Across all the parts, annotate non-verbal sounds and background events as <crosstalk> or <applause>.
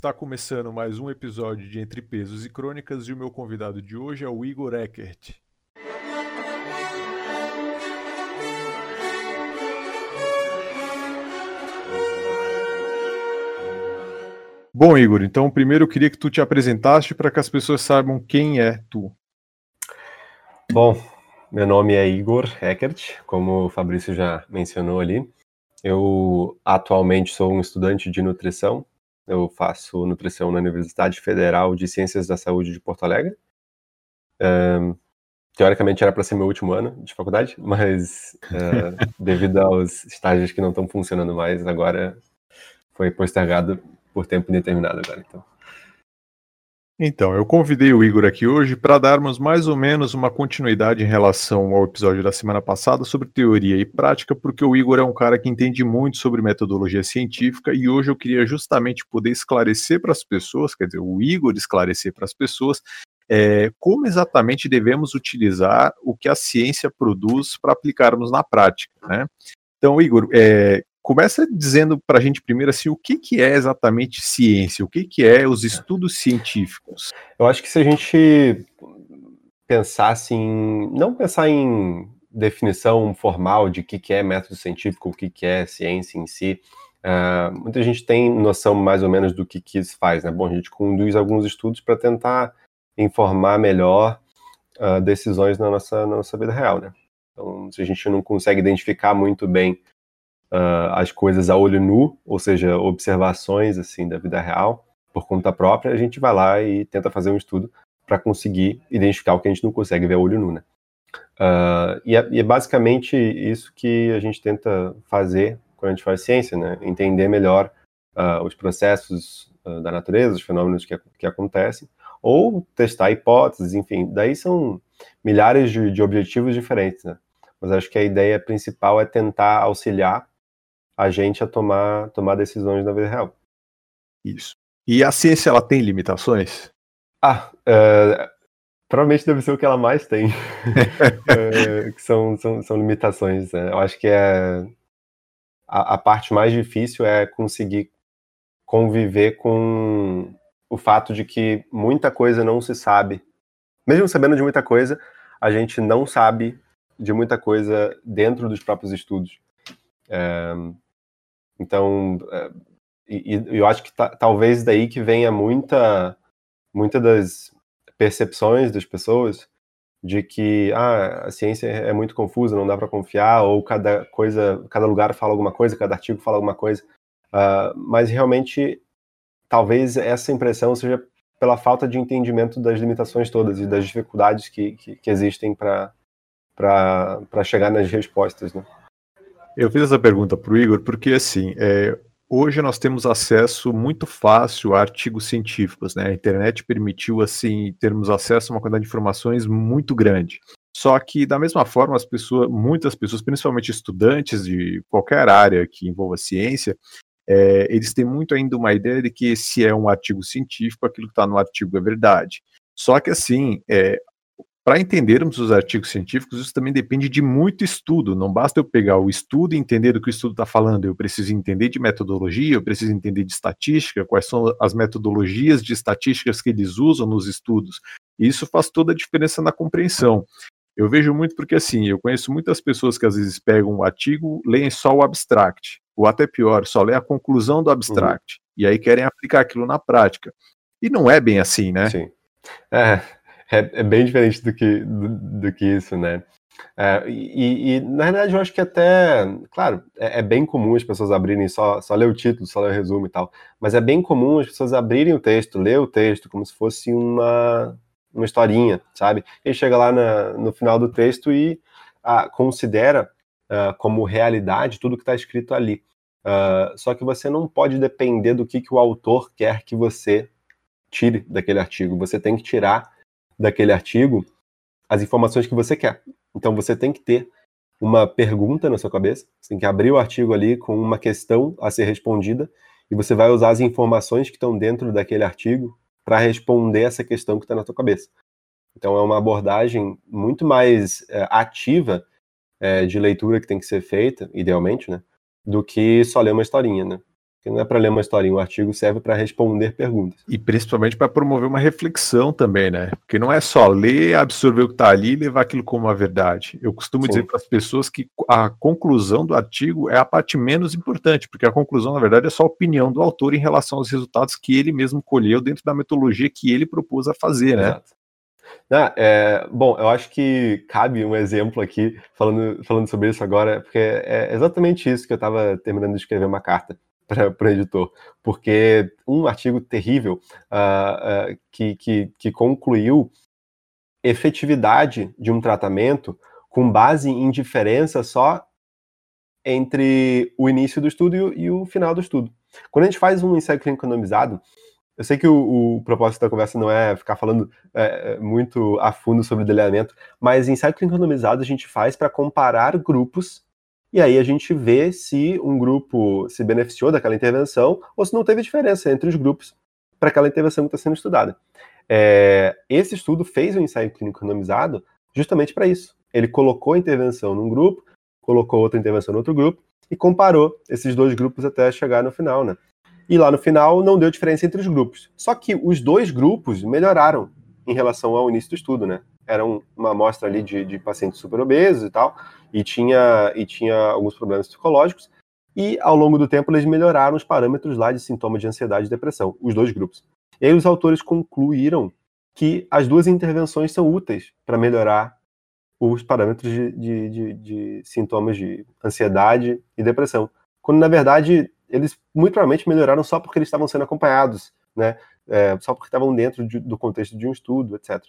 Está começando mais um episódio de Entre Pesos e Crônicas e o meu convidado de hoje é o Igor Eckert. Bom, Igor, então primeiro eu queria que tu te apresentasse para que as pessoas saibam quem é tu. Bom, meu nome é Igor Eckert, como o Fabrício já mencionou ali. Eu atualmente sou um estudante de nutrição. Eu faço nutrição na Universidade Federal de Ciências da Saúde de Porto Alegre. Um, teoricamente era para ser meu último ano de faculdade, <laughs> mas uh, <laughs> devido aos estágios que não estão funcionando mais, agora foi postergado por tempo indeterminado agora, então. Então, eu convidei o Igor aqui hoje para darmos mais ou menos uma continuidade em relação ao episódio da semana passada sobre teoria e prática, porque o Igor é um cara que entende muito sobre metodologia científica e hoje eu queria justamente poder esclarecer para as pessoas, quer dizer, o Igor esclarecer para as pessoas é, como exatamente devemos utilizar o que a ciência produz para aplicarmos na prática, né? Então, Igor, é, Começa dizendo para a gente primeiro assim, o que, que é exatamente ciência, o que, que é os estudos científicos? Eu acho que se a gente pensasse em. não pensar em definição formal de o que, que é método científico, o que, que é ciência em si, uh, muita gente tem noção mais ou menos do que, que isso faz, né? Bom, a gente conduz alguns estudos para tentar informar melhor uh, decisões na nossa, na nossa vida real, né? Então, se a gente não consegue identificar muito bem uh, as coisas a olho nu, ou seja, observações assim da vida real por conta própria, a gente vai lá e tenta fazer um estudo para conseguir identificar o que a gente não consegue ver a olho nu, né? Uh, e, é, e, é, basicamente isso que a gente tenta fazer quando a gente faz ciência, né? Entender melhor uh, os processos uh, da natureza, os fenômenos que, que acontecem, ou testar hipóteses, enfim. Daí são milhares de, de objetivos diferentes, né? Mas acho que a ideia principal é tentar auxiliar a gente a tomar, tomar decisões na vida real. Isso. E a ciência, ela tem limitações? Ah, é, provavelmente deve ser o que ela mais tem, <laughs> é, que são, são, são limitações. Né? Eu acho que é a, a parte mais difícil é conseguir conviver com o fato de que muita coisa não se sabe. Mesmo sabendo de muita coisa, a gente não sabe de muita coisa dentro dos próprios estudos. É, então, é, eu acho que talvez daí que venha muita, muita das percepções das pessoas de que ah, a ciência é muito confusa, não dá para confiar, ou cada coisa, cada lugar fala alguma coisa, cada artigo fala alguma coisa. Uh, mas realmente, talvez essa impressão seja pela falta de entendimento das limitações todas e das dificuldades que, que, que existem para chegar nas respostas. Né? Eu fiz essa pergunta para o Igor porque, assim, é, hoje nós temos acesso muito fácil a artigos científicos, né? A internet permitiu, assim, termos acesso a uma quantidade de informações muito grande. Só que, da mesma forma, as pessoas, muitas pessoas, principalmente estudantes de qualquer área que envolva ciência, é, eles têm muito ainda uma ideia de que se é um artigo científico, aquilo que está no artigo é verdade. Só que, assim, é, para entendermos os artigos científicos, isso também depende de muito estudo. Não basta eu pegar o estudo e entender o que o estudo está falando. Eu preciso entender de metodologia, eu preciso entender de estatística, quais são as metodologias de estatísticas que eles usam nos estudos. E isso faz toda a diferença na compreensão. Eu vejo muito porque, assim, eu conheço muitas pessoas que às vezes pegam um artigo, leem só o abstract, ou até pior, só lê a conclusão do abstract, uhum. e aí querem aplicar aquilo na prática. E não é bem assim, né? Sim. É, é, é bem diferente do que, do, do que isso, né? É, e, e, na verdade, eu acho que até, claro, é, é, bem comum as pessoas abrirem só, só ler o título, só ler o resumo e tal, mas é bem comum as pessoas abrirem o texto, ler o texto como se fosse uma, uma historinha, sabe? E chega lá na, no final do texto e ah, considera ah, como realidade tudo que está escrito ali. Ah, só que você não pode depender do que, que o autor quer que você tire daquele artigo. Você tem que tirar daquele artigo as informações que você quer. Então você tem que ter uma pergunta na sua cabeça, você tem que abrir o artigo ali com uma questão a ser respondida e você vai usar as informações que estão dentro daquele artigo para responder essa questão que está na sua cabeça. Então é uma abordagem muito mais é, ativa é, de leitura que tem que ser feita, idealmente, né, do que só ler uma historinha, né. Porque não é para ler uma historinha, o artigo serve para responder perguntas. E principalmente para promover uma reflexão também, né? Porque não é só ler, absorver o que está ali e levar aquilo como uma verdade. Eu costumo Sim. dizer para as pessoas que a conclusão do artigo é a parte menos importante, porque a conclusão, na verdade, é só a opinião do autor em relação aos resultados que ele mesmo colheu dentro da metodologia que ele propôs a fazer, né? Exato. Ah, é, bom, eu acho que cabe um exemplo aqui, falando, falando sobre isso agora, porque é exatamente isso que eu estava terminando de escrever uma carta para o editor, porque um artigo terrível uh, uh, que, que, que concluiu efetividade de um tratamento com base em diferença só entre o início do estudo e o, final do estudo. Quando a gente faz um ensaio clínico randomizado, eu sei que o, o, propósito da conversa não é ficar falando é, muito a fundo sobre o delineamento, mas ensaio clínico randomizado a gente faz para comparar grupos e aí a gente vê se um grupo se beneficiou daquela intervenção ou se não teve diferença entre os grupos para aquela intervenção que está sendo estudada. É, esse estudo fez um ensaio clínico randomizado justamente para isso. Ele colocou a intervenção num grupo, colocou outra intervenção no outro grupo e comparou esses dois grupos até chegar no final, né? E lá no final não deu diferença entre os grupos. Só que os dois grupos melhoraram em relação ao início do estudo, né? Era uma amostra ali de, de pacientes super obesos e tal, e tinha, e tinha alguns problemas psicológicos, e ao longo do tempo eles melhoraram os parâmetros lá de sintomas de ansiedade e depressão, os dois grupos. E aí os autores concluíram que as duas intervenções são úteis para melhorar os parâmetros de, de, de, de, sintomas de ansiedade e depressão. Quando, na verdade, eles muito provavelmente melhoraram só porque eles estavam sendo acompanhados, né? É, só porque estavam dentro do contexto de um estudo, etc.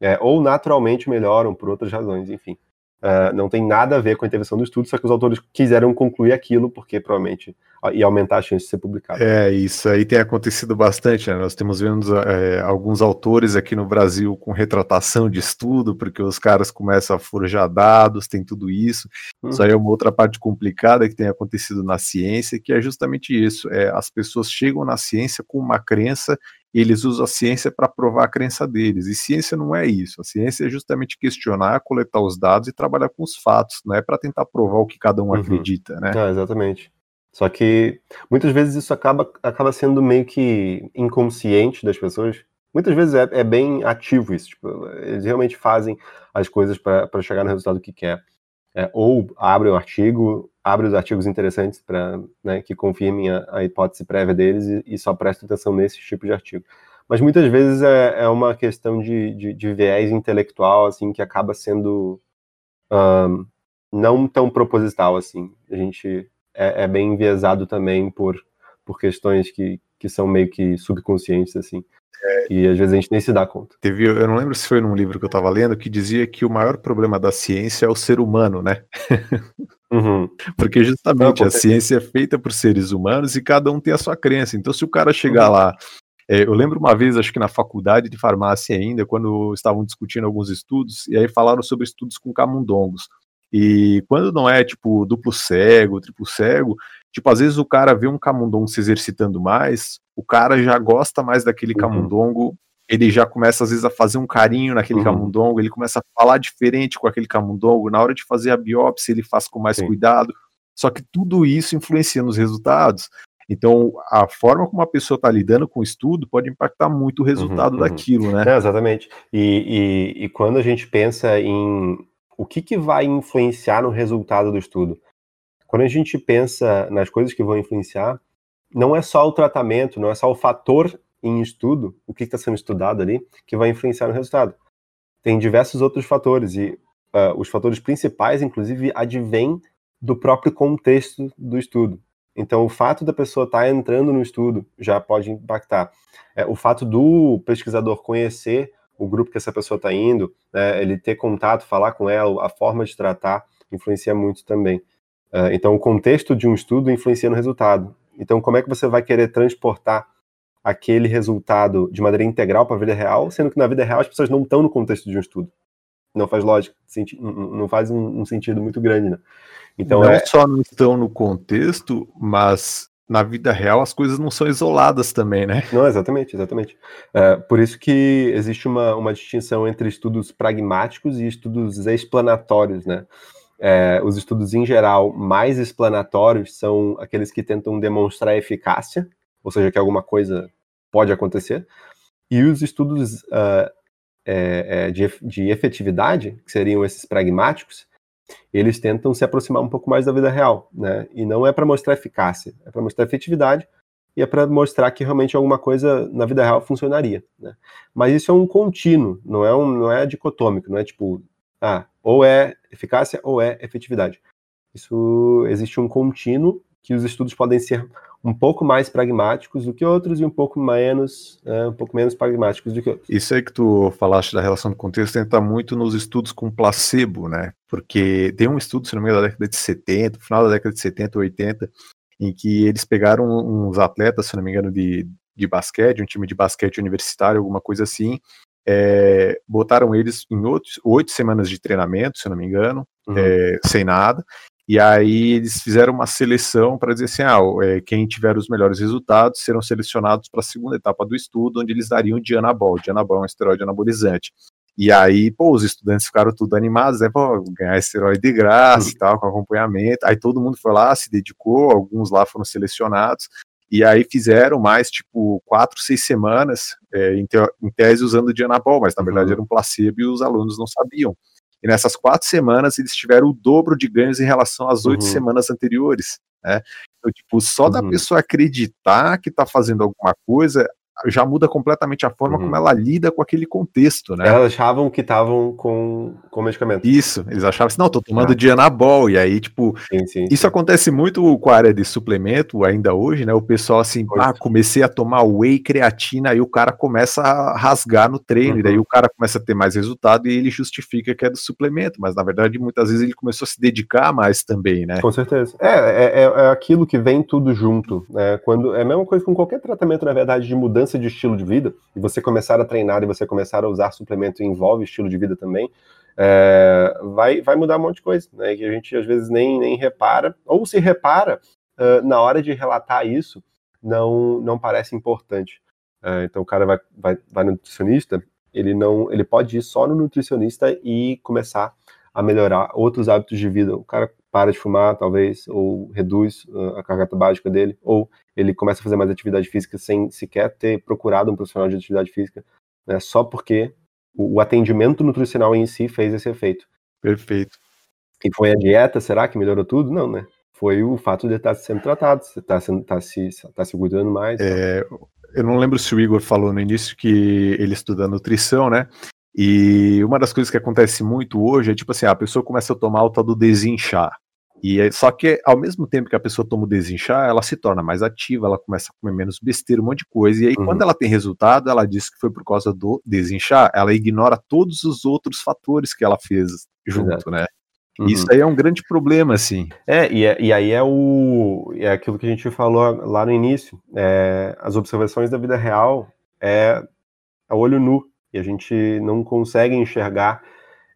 É, ou naturalmente melhoram por outras razões, enfim. Uh, não tem nada a ver com a intervenção do estudo, só que os autores quiseram concluir aquilo porque provavelmente ia aumentar a chance de ser publicado. É, isso aí tem acontecido bastante, né? Nós temos vendo é, alguns autores aqui no Brasil com retratação de estudo, porque os caras começam a forjar dados, tem tudo isso. Hum. Isso aí é uma outra parte complicada que tem acontecido na ciência, que é justamente isso. É, as pessoas chegam na ciência com uma crença eles usam a ciência para provar a crença deles. E ciência não é isso. A ciência é justamente questionar, coletar os dados e trabalhar com os fatos, não é para tentar provar o que cada um uhum. acredita, né? Ah, exatamente. Só que muitas vezes isso acaba, acaba sendo meio que inconsciente das pessoas. Muitas vezes é, é bem ativo isso. Tipo, eles realmente fazem as coisas para chegar no resultado que quer. É, ou abrem um artigo, abre os artigos interessantes para né, que confirmem a, a, hipótese prévia deles e, e só presta atenção nesse tipo de artigo. Mas muitas vezes é, é uma questão de, de, de, viés intelectual assim que acaba sendo um, não tão proposital assim. A gente é, é, bem enviesado também por, por questões que, que são meio que subconscientes assim. É, e às vezes a gente nem se dá conta. Teve, eu não lembro se foi num livro que eu estava lendo que dizia que o maior problema da ciência é o ser humano, né? <laughs> Uhum. Porque justamente a ciência é feita por seres humanos e cada um tem a sua crença. Então, se o cara chegar uhum. lá. É, eu lembro uma vez, acho que na faculdade de farmácia ainda, quando estavam discutindo alguns estudos, e aí falaram sobre estudos com camundongos. E quando não é tipo duplo cego, triplo cego, tipo, às vezes o cara vê um camundongo se exercitando mais, o cara já gosta mais daquele uhum. camundongo, ele já começa às vezes a fazer um carinho naquele uhum. camundongo, ele começa a falar diferente com aquele camundongo, na hora de fazer a biópsia ele faz com mais Sim. cuidado. Só que tudo isso influencia nos resultados. Então, a forma como a pessoa está lidando com o estudo pode impactar muito o resultado uhum, uhum. daquilo, né? É, exatamente. E, e, e, quando a gente pensa em o que, que vai influenciar no resultado do estudo, quando a gente pensa nas coisas que vão influenciar, não é só o tratamento, não é só o fator em estudo, o que está sendo estudado ali, que vai influenciar no resultado. Tem diversos outros fatores, e uh, os fatores principais, inclusive, advêm do próprio contexto do estudo. Então, o fato da pessoa estar tá entrando no estudo já pode impactar. É, o fato do pesquisador conhecer o grupo que essa pessoa está indo, né, ele ter contato, falar com ela, a forma de tratar, influencia muito também. Uh, então, o contexto de um estudo influencia no resultado. Então, como é que você vai querer transportar aquele resultado de maneira integral para a vida real, sendo que na vida real as pessoas não estão no contexto de um estudo? Não faz lógica, não faz um, sentido muito grande, né? Então, não é... só não estão no contexto, mas na vida real as coisas não são isoladas também, né? Não, exatamente, exatamente. É, por isso que existe uma, uma distinção entre estudos pragmáticos e estudos explanatórios, né? É, os estudos, em geral, mais explanatórios são aqueles que tentam demonstrar eficácia, ou seja, que alguma coisa pode acontecer. E os estudos uh, é, de, de efetividade, que seriam esses pragmáticos, eles tentam se aproximar um pouco mais da vida real, né? E não é para mostrar eficácia, é para mostrar efetividade e é para mostrar que realmente alguma coisa na vida real funcionaria, né? Mas isso é um contínuo, não é um, não é dicotômico, não é tipo, ah, ou é eficácia ou é efetividade. Isso existe um contínuo que os estudos podem ser um pouco mais pragmáticos do que outros e um pouco menos, é, um pouco menos pragmáticos do que outros. Isso aí que tu falaste da relação do contexto entra muito nos estudos com placebo, né? Porque tem um estudo, se não me engano, da década de 70, final da década de 70, 80, em que eles pegaram uns atletas, se não me engano, de, de basquete, um time de basquete universitário, alguma coisa assim, é, botaram eles em oito semanas de treinamento, se não me engano, uhum. é, sem nada, e aí eles fizeram uma seleção para dizer assim, ah, é, quem tiver os melhores resultados serão selecionados para a segunda etapa do estudo, onde eles dariam Dianabol. Dianabol é um esteroide anabolizante. E aí, pô, os estudantes ficaram tudo animados, né, pô, ganhar esteroide de graça e tal, com acompanhamento. Aí todo mundo foi lá, se dedicou, alguns lá foram selecionados. E aí fizeram mais, tipo, quatro, seis semanas, é, em, te em, tese usando Dianabol, mas na verdade uhum. era um placebo e os alunos não sabiam. E nessas quatro semanas eles tiveram o dobro de ganhos em relação às oito uhum. semanas anteriores. Né? Então, tipo, só uhum. da pessoa acreditar que está fazendo alguma coisa, já muda completamente a forma uhum. como ela lida com aquele contexto, né? Elas achavam que estavam com, com medicamento. Isso, eles achavam assim, não, tô tomando ah. Dianabol, e aí, tipo, sim, sim, isso sim. acontece muito com a área de suplemento, ainda hoje, né? O pessoal assim, pois. ah, comecei a tomar whey creatina, aí o cara começa a rasgar no treino, uhum. e daí uhum. o cara começa a ter mais resultado e ele justifica que é do suplemento, mas na verdade, muitas vezes ele começou a se dedicar mais também, né? Com certeza. É, é, é, é aquilo que vem tudo junto, né? Quando, é a mesma coisa com qualquer tratamento, na verdade, de mudança mudança de estilo de vida, e você começar a treinar e você começar a usar suplemento envolve estilo de vida também, é, vai, vai mudar um monte de coisa, né? Que a gente às vezes nem, nem repara, ou se repara, uh, na hora de relatar isso, não, não parece importante. Uh, então o cara vai, vai, vai no nutricionista, ele não ele pode ir só no nutricionista e começar a melhorar outros hábitos de vida. O cara para de fumar, talvez, ou reduz uh, a carga tabágica dele, ou ele começa a fazer mais atividade física sem sequer ter procurado um profissional de atividade física, né, só porque o, atendimento nutricional em si fez esse efeito. Perfeito. E foi a dieta, será que melhorou tudo? Não, né? Foi o fato de estar sendo tratado, estar tá, tá se, tá se cuidando mais. É, eu não lembro se o Igor falou no início que ele estuda nutrição, né? E uma das coisas que acontece muito hoje é tipo assim, a pessoa começa a tomar o tal do desinchar. E é, só que ao mesmo tempo que a pessoa toma o desinchar, ela se torna mais ativa, ela começa a comer menos besteira, um monte de coisa. E aí, uhum. quando ela tem resultado, ela diz que foi por causa do desinchar, ela ignora todos os outros fatores que ela fez junto, Exato. né? Uhum. Isso aí é um grande problema, assim. É e, é, e aí é o é aquilo que a gente falou lá no início. É, as observações da vida real é a olho nu. E a gente não consegue enxergar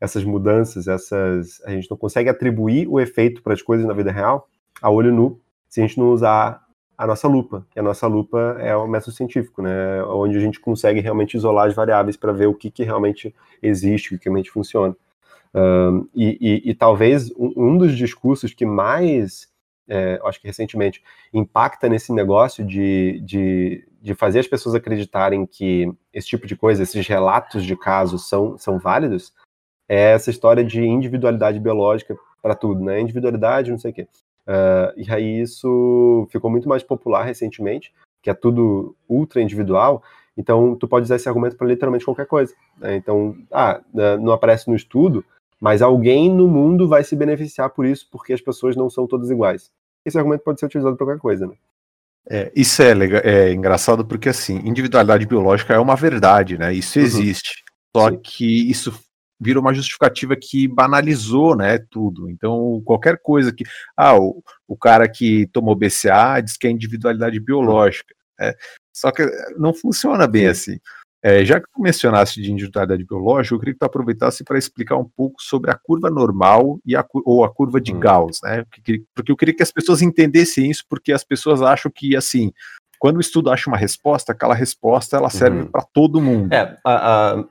essas mudanças, essas a gente não consegue atribuir o efeito para as coisas na vida real a olho nu se a gente não usar a nossa lupa. E a nossa lupa é o método científico, né? Onde a gente consegue realmente isolar as variáveis para ver o que, que realmente existe, o que realmente funciona. Um, e, e, e, talvez um, um, dos discursos que mais, é, acho que recentemente, impacta nesse negócio de, de, de fazer as pessoas acreditarem que esse tipo de coisa, esses relatos de casos são, são válidos, é essa história de individualidade biológica para tudo, né? Individualidade, não sei o quê. Uh, e aí isso ficou muito mais popular recentemente, que é tudo ultra individual. Então, tu pode usar esse argumento para literalmente qualquer coisa. Né? Então, ah, não aparece no estudo, mas alguém no mundo vai se beneficiar por isso, porque as pessoas não são todas iguais. Esse argumento pode ser utilizado para qualquer coisa, né? É, isso é, legal, é engraçado porque, assim, individualidade biológica é uma verdade, né? Isso uhum. existe. Uhum. Só Sim. que isso virou uma justificativa que banalizou, né, tudo. Então, qualquer coisa que, ah, o, o cara que tomou BCA diz que é individualidade biológica, né? só que não funciona bem assim. É, já que tu mencionaste de individualidade biológica, eu queria que tu aproveitasse para explicar um pouco sobre a curva normal e a, ou a curva de hum. Gauss, né? Porque, porque eu queria que as pessoas entendessem isso, porque as pessoas acham que, assim, quando o estudo acha uma resposta, aquela resposta ela serve uhum. para todo mundo. É, a, a,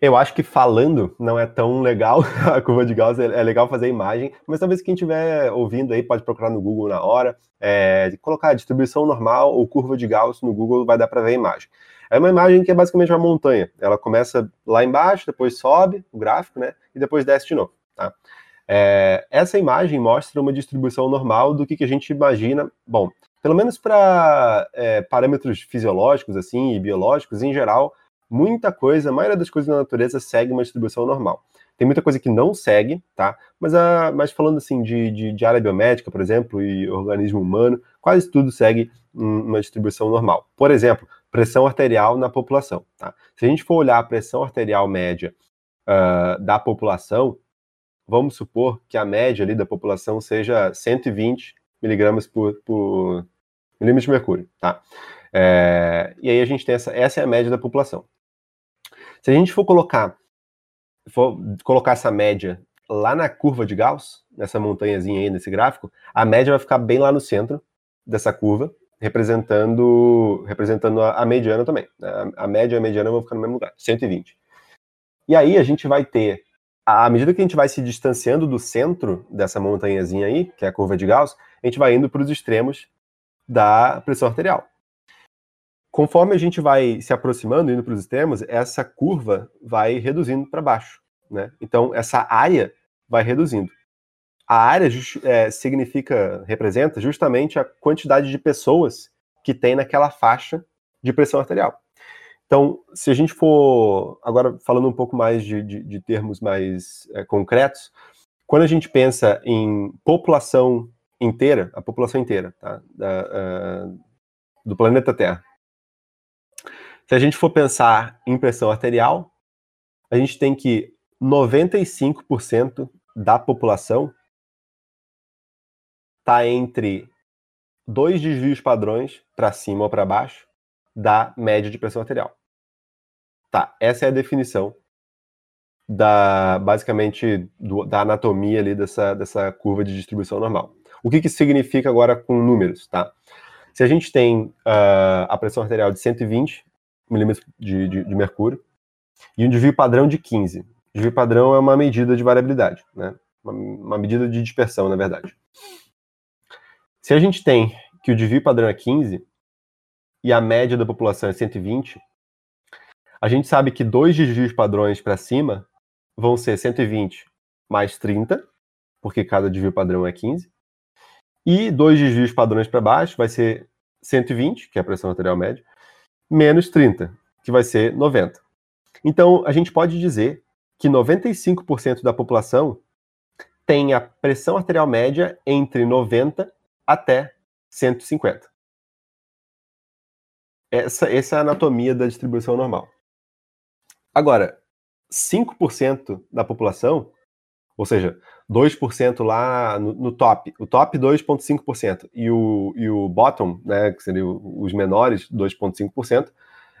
Eu acho que falando não é tão legal, <laughs> a curva de Gauss é, é legal fazer imagem, mas talvez quem estiver ouvindo aí pode procurar no Google na hora, é, colocar distribuição normal ou curva de Gauss no Google, vai dar para ver a imagem. É uma imagem que é basicamente uma montanha. Ela começa lá embaixo, depois sobe o gráfico, né? E depois desce de novo. Tá? É, essa imagem mostra uma distribuição normal do que, que a gente imagina. Bom, pelo menos para é, parâmetros fisiológicos assim e biológicos, em geral, muita coisa, a maioria das coisas na natureza segue uma distribuição normal. Tem muita coisa que não segue, tá? Mas, a, mas falando assim de, de, de área biomédica, por exemplo, e organismo humano, quase tudo segue uma distribuição normal. Por exemplo, pressão arterial na população. Tá? Se a gente for olhar a pressão arterial média uh, da população, vamos supor que a média ali da população seja 120 miligramas por, por milímetro de mercúrio, tá? É, e aí a gente tem essa, essa é a média da população. Se a gente for colocar, for colocar essa média lá na curva de Gauss, nessa montanhazinha aí nesse gráfico, a média vai ficar bem lá no centro dessa curva, representando, representando a, a mediana também. A, a, média e a mediana vão ficar no mesmo lugar, 120. E aí a gente vai ter, à medida que a gente vai se distanciando do centro dessa montanhazinha aí, que é a curva de Gauss, a gente vai indo para os extremos da pressão arterial. Conforme a gente vai se aproximando, indo para os extremos, essa curva vai reduzindo para baixo. Né? Então, essa área vai reduzindo a área é, significa, representa justamente a quantidade de pessoas que tem naquela faixa de pressão arterial. Então, se a gente for, agora falando um pouco mais de, de, de termos mais é, concretos, quando a gente pensa em população inteira, a população inteira tá, da, uh, do planeta Terra, se a gente for pensar em pressão arterial, a gente tem que 95% da população está entre dois desvios padrões para cima ou para baixo da média de pressão arterial. Tá, essa é a definição da basicamente do, da anatomia ali dessa, dessa curva de distribuição normal. O que, que isso significa agora com números, tá? Se a gente tem uh, a pressão arterial de 120 milímetros de, de, de, mercúrio e um desvio padrão de 15. Desvio padrão é uma medida de variabilidade, né? Uma, uma medida de dispersão, na verdade. Se a gente tem que o desvio padrão é 15 e a média da população é 120, a gente sabe que dois desvios padrões para cima vão ser 120 mais 30, porque cada desvio padrão é 15, e dois desvios padrões para baixo vai ser 120, que é a pressão arterial média, menos 30, que vai ser 90. Então, a gente pode dizer que 95% da população tem a pressão arterial média entre 90 até 150. Essa, essa é a anatomia da distribuição normal. Agora, 5% da população, ou seja, 2% lá no, no, top, o top 2,5% e o, e o bottom, né, que seriam os menores, 2,5%,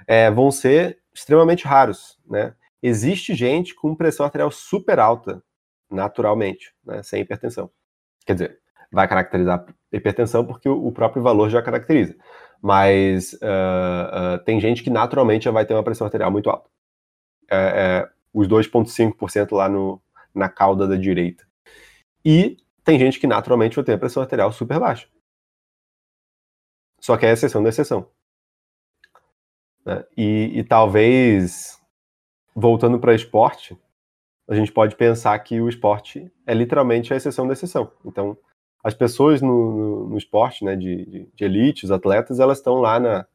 é, vão ser extremamente raros. Né? Existe gente com pressão arterial super alta, naturalmente, né, sem hipertensão. Quer dizer, vai caracterizar hipertensão porque o próprio valor já caracteriza. Mas uh, uh, tem gente que naturalmente já vai ter uma pressão arterial muito alta. É, é, os 2,5% lá no, na cauda da direita. E tem gente que naturalmente vai ter a pressão arterial super baixa. Só que é exceção da exceção. Né? E, e talvez, voltando para esporte, a gente pode pensar que o esporte é literalmente a exceção da exceção. Então, as pessoas no, no, no esporte, né, de, de, de, elite, os atletas, elas estão lá na,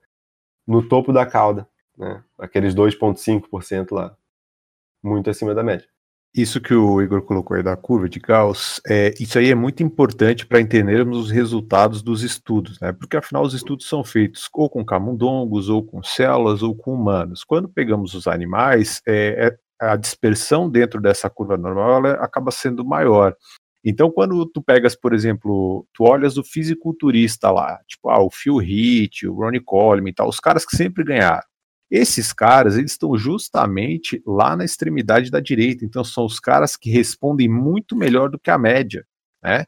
no topo da cauda, né, aqueles 2,5% lá, muito acima da média. Isso que o Igor colocou aí da curva de Gauss, é, isso aí é muito importante para entendermos os resultados dos estudos, né? Porque afinal os estudos são feitos ou com camundongos, ou com células, ou com humanos. Quando pegamos os animais, é, é a dispersão dentro dessa curva normal acaba sendo maior. Então, quando tu pegas, por exemplo, tu olhas o fisiculturista lá, tipo, ah, o Phil Heath, o Ronnie Coleman e tal, os caras que sempre ganharam. Esses caras, eles estão justamente lá na extremidade da direita, então são os caras que respondem muito melhor do que a média, né?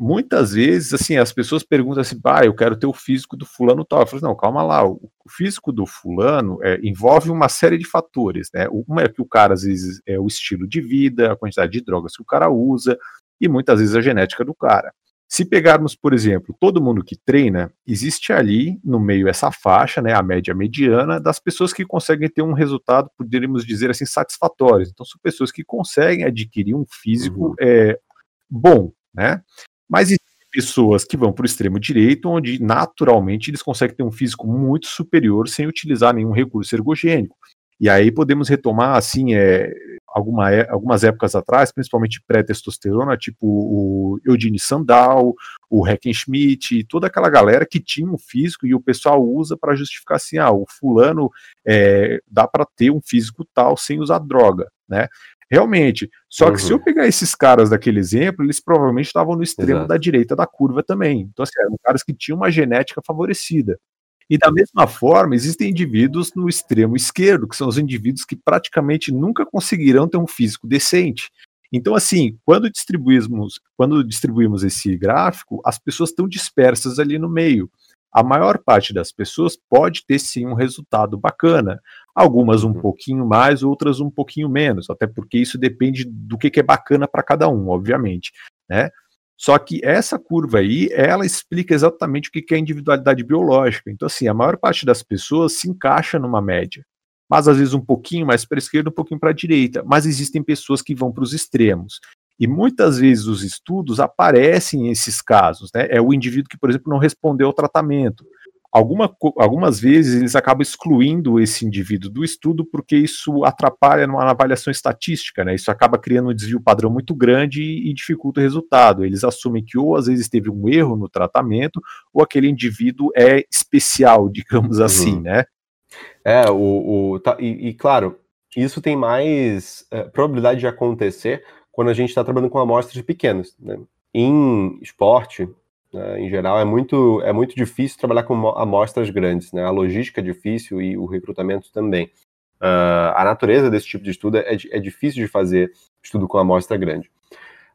muitas vezes, assim, as pessoas perguntam assim, ah, eu quero ter o físico do fulano tal. Eu falo, não, calma lá, o, o físico do fulano é, envolve uma série de fatores, né? Uma é que o cara, às vezes, é o estilo de vida, a quantidade de drogas que o cara usa, e muitas vezes a genética do cara. Se pegarmos, por exemplo, todo mundo que treina, existe ali no meio essa faixa, né, a média mediana, das pessoas que conseguem ter um resultado, poderíamos dizer assim, satisfatório. Então, são pessoas que conseguem adquirir um físico uhum. é, bom, né? Mas existem pessoas que vão para o extremo direito, onde naturalmente eles conseguem ter um físico muito superior sem utilizar nenhum recurso ergogênico. E aí podemos retomar, assim, é, alguma, é, algumas épocas atrás, principalmente pré-testosterona, tipo o Eugene Sandal, o Heckenschmidt, toda aquela galera que tinha um físico e o pessoal usa para justificar assim, ah, o fulano é, dá para ter um físico tal sem usar droga, né? Realmente. Só uhum. que se eu uhum. pegar esses caras daquele exemplo, eles provavelmente estavam no extremo Exato. da direita da curva também. Então, assim, eram caras que tinham uma genética favorecida. E da mesma forma, existem indivíduos no extremo esquerdo, que são os indivíduos que praticamente nunca conseguirão ter um físico decente. Então, assim, quando distribuímos, quando distribuímos esse gráfico, as pessoas estão dispersas ali no meio. A maior parte das pessoas pode ter sim um resultado bacana. Algumas um uhum. pouquinho mais, outras um pouquinho menos, até porque isso depende do que, que é bacana para cada um, obviamente. Né? Só que essa curva aí, ela explica exatamente o que é individualidade biológica. Então, assim, a maior parte das pessoas se encaixa numa média, mas às vezes um pouquinho mais para a esquerda, um pouquinho para a direita. Mas existem pessoas que vão para os extremos. E muitas vezes os estudos aparecem esses casos, né? É o indivíduo que, por exemplo, não respondeu ao tratamento Alguma, algumas vezes eles acabam excluindo esse indivíduo do estudo porque isso atrapalha numa avaliação estatística, né? Isso acaba criando um desvio padrão muito grande e, e dificulta o resultado. Eles assumem que ou às vezes teve um erro no tratamento ou aquele indivíduo é especial, <laughs> digamos uhum. assim, né? É, o, o tá, e, e, claro, isso tem mais é, probabilidade de acontecer quando a gente está trabalhando com amostras pequenas. Né? Em esporte, né? Em geral, é muito, é muito difícil trabalhar com amostras grandes. Né? A logística é difícil e o recrutamento também. Uh, a natureza desse tipo de estudo é, é difícil de fazer estudo com amostra grande.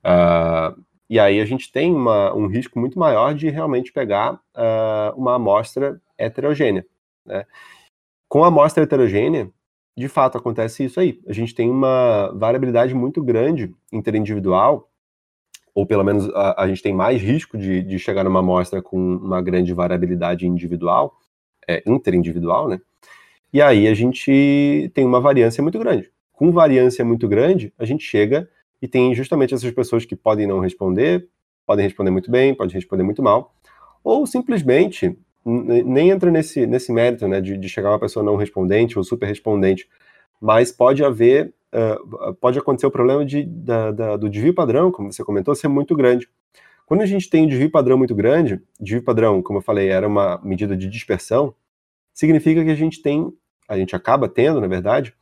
Uh, e aí a gente tem uma, um risco muito maior de realmente pegar uh, uma amostra heterogênea. Né? Com a amostra heterogênea, de fato acontece isso aí. A gente tem uma variabilidade muito grande interindividual ou pelo menos a, a gente tem mais risco de, de, chegar numa amostra com uma grande variabilidade individual, é, interindividual, né? E aí a gente tem uma variância muito grande. Com variância muito grande, a gente chega e tem justamente essas pessoas que podem não responder, podem responder muito bem, podem responder muito mal, ou simplesmente nem entra nesse, nesse mérito né, de, de chegar uma pessoa não respondente ou super respondente, mas pode haver uh, pode acontecer o problema de, da, da, do desvio padrão, como você comentou, ser muito grande. Quando a gente tem um desvio padrão muito grande, desvio padrão, como eu falei, era uma medida de dispersão, significa que a gente tem, a gente acaba tendo, na verdade,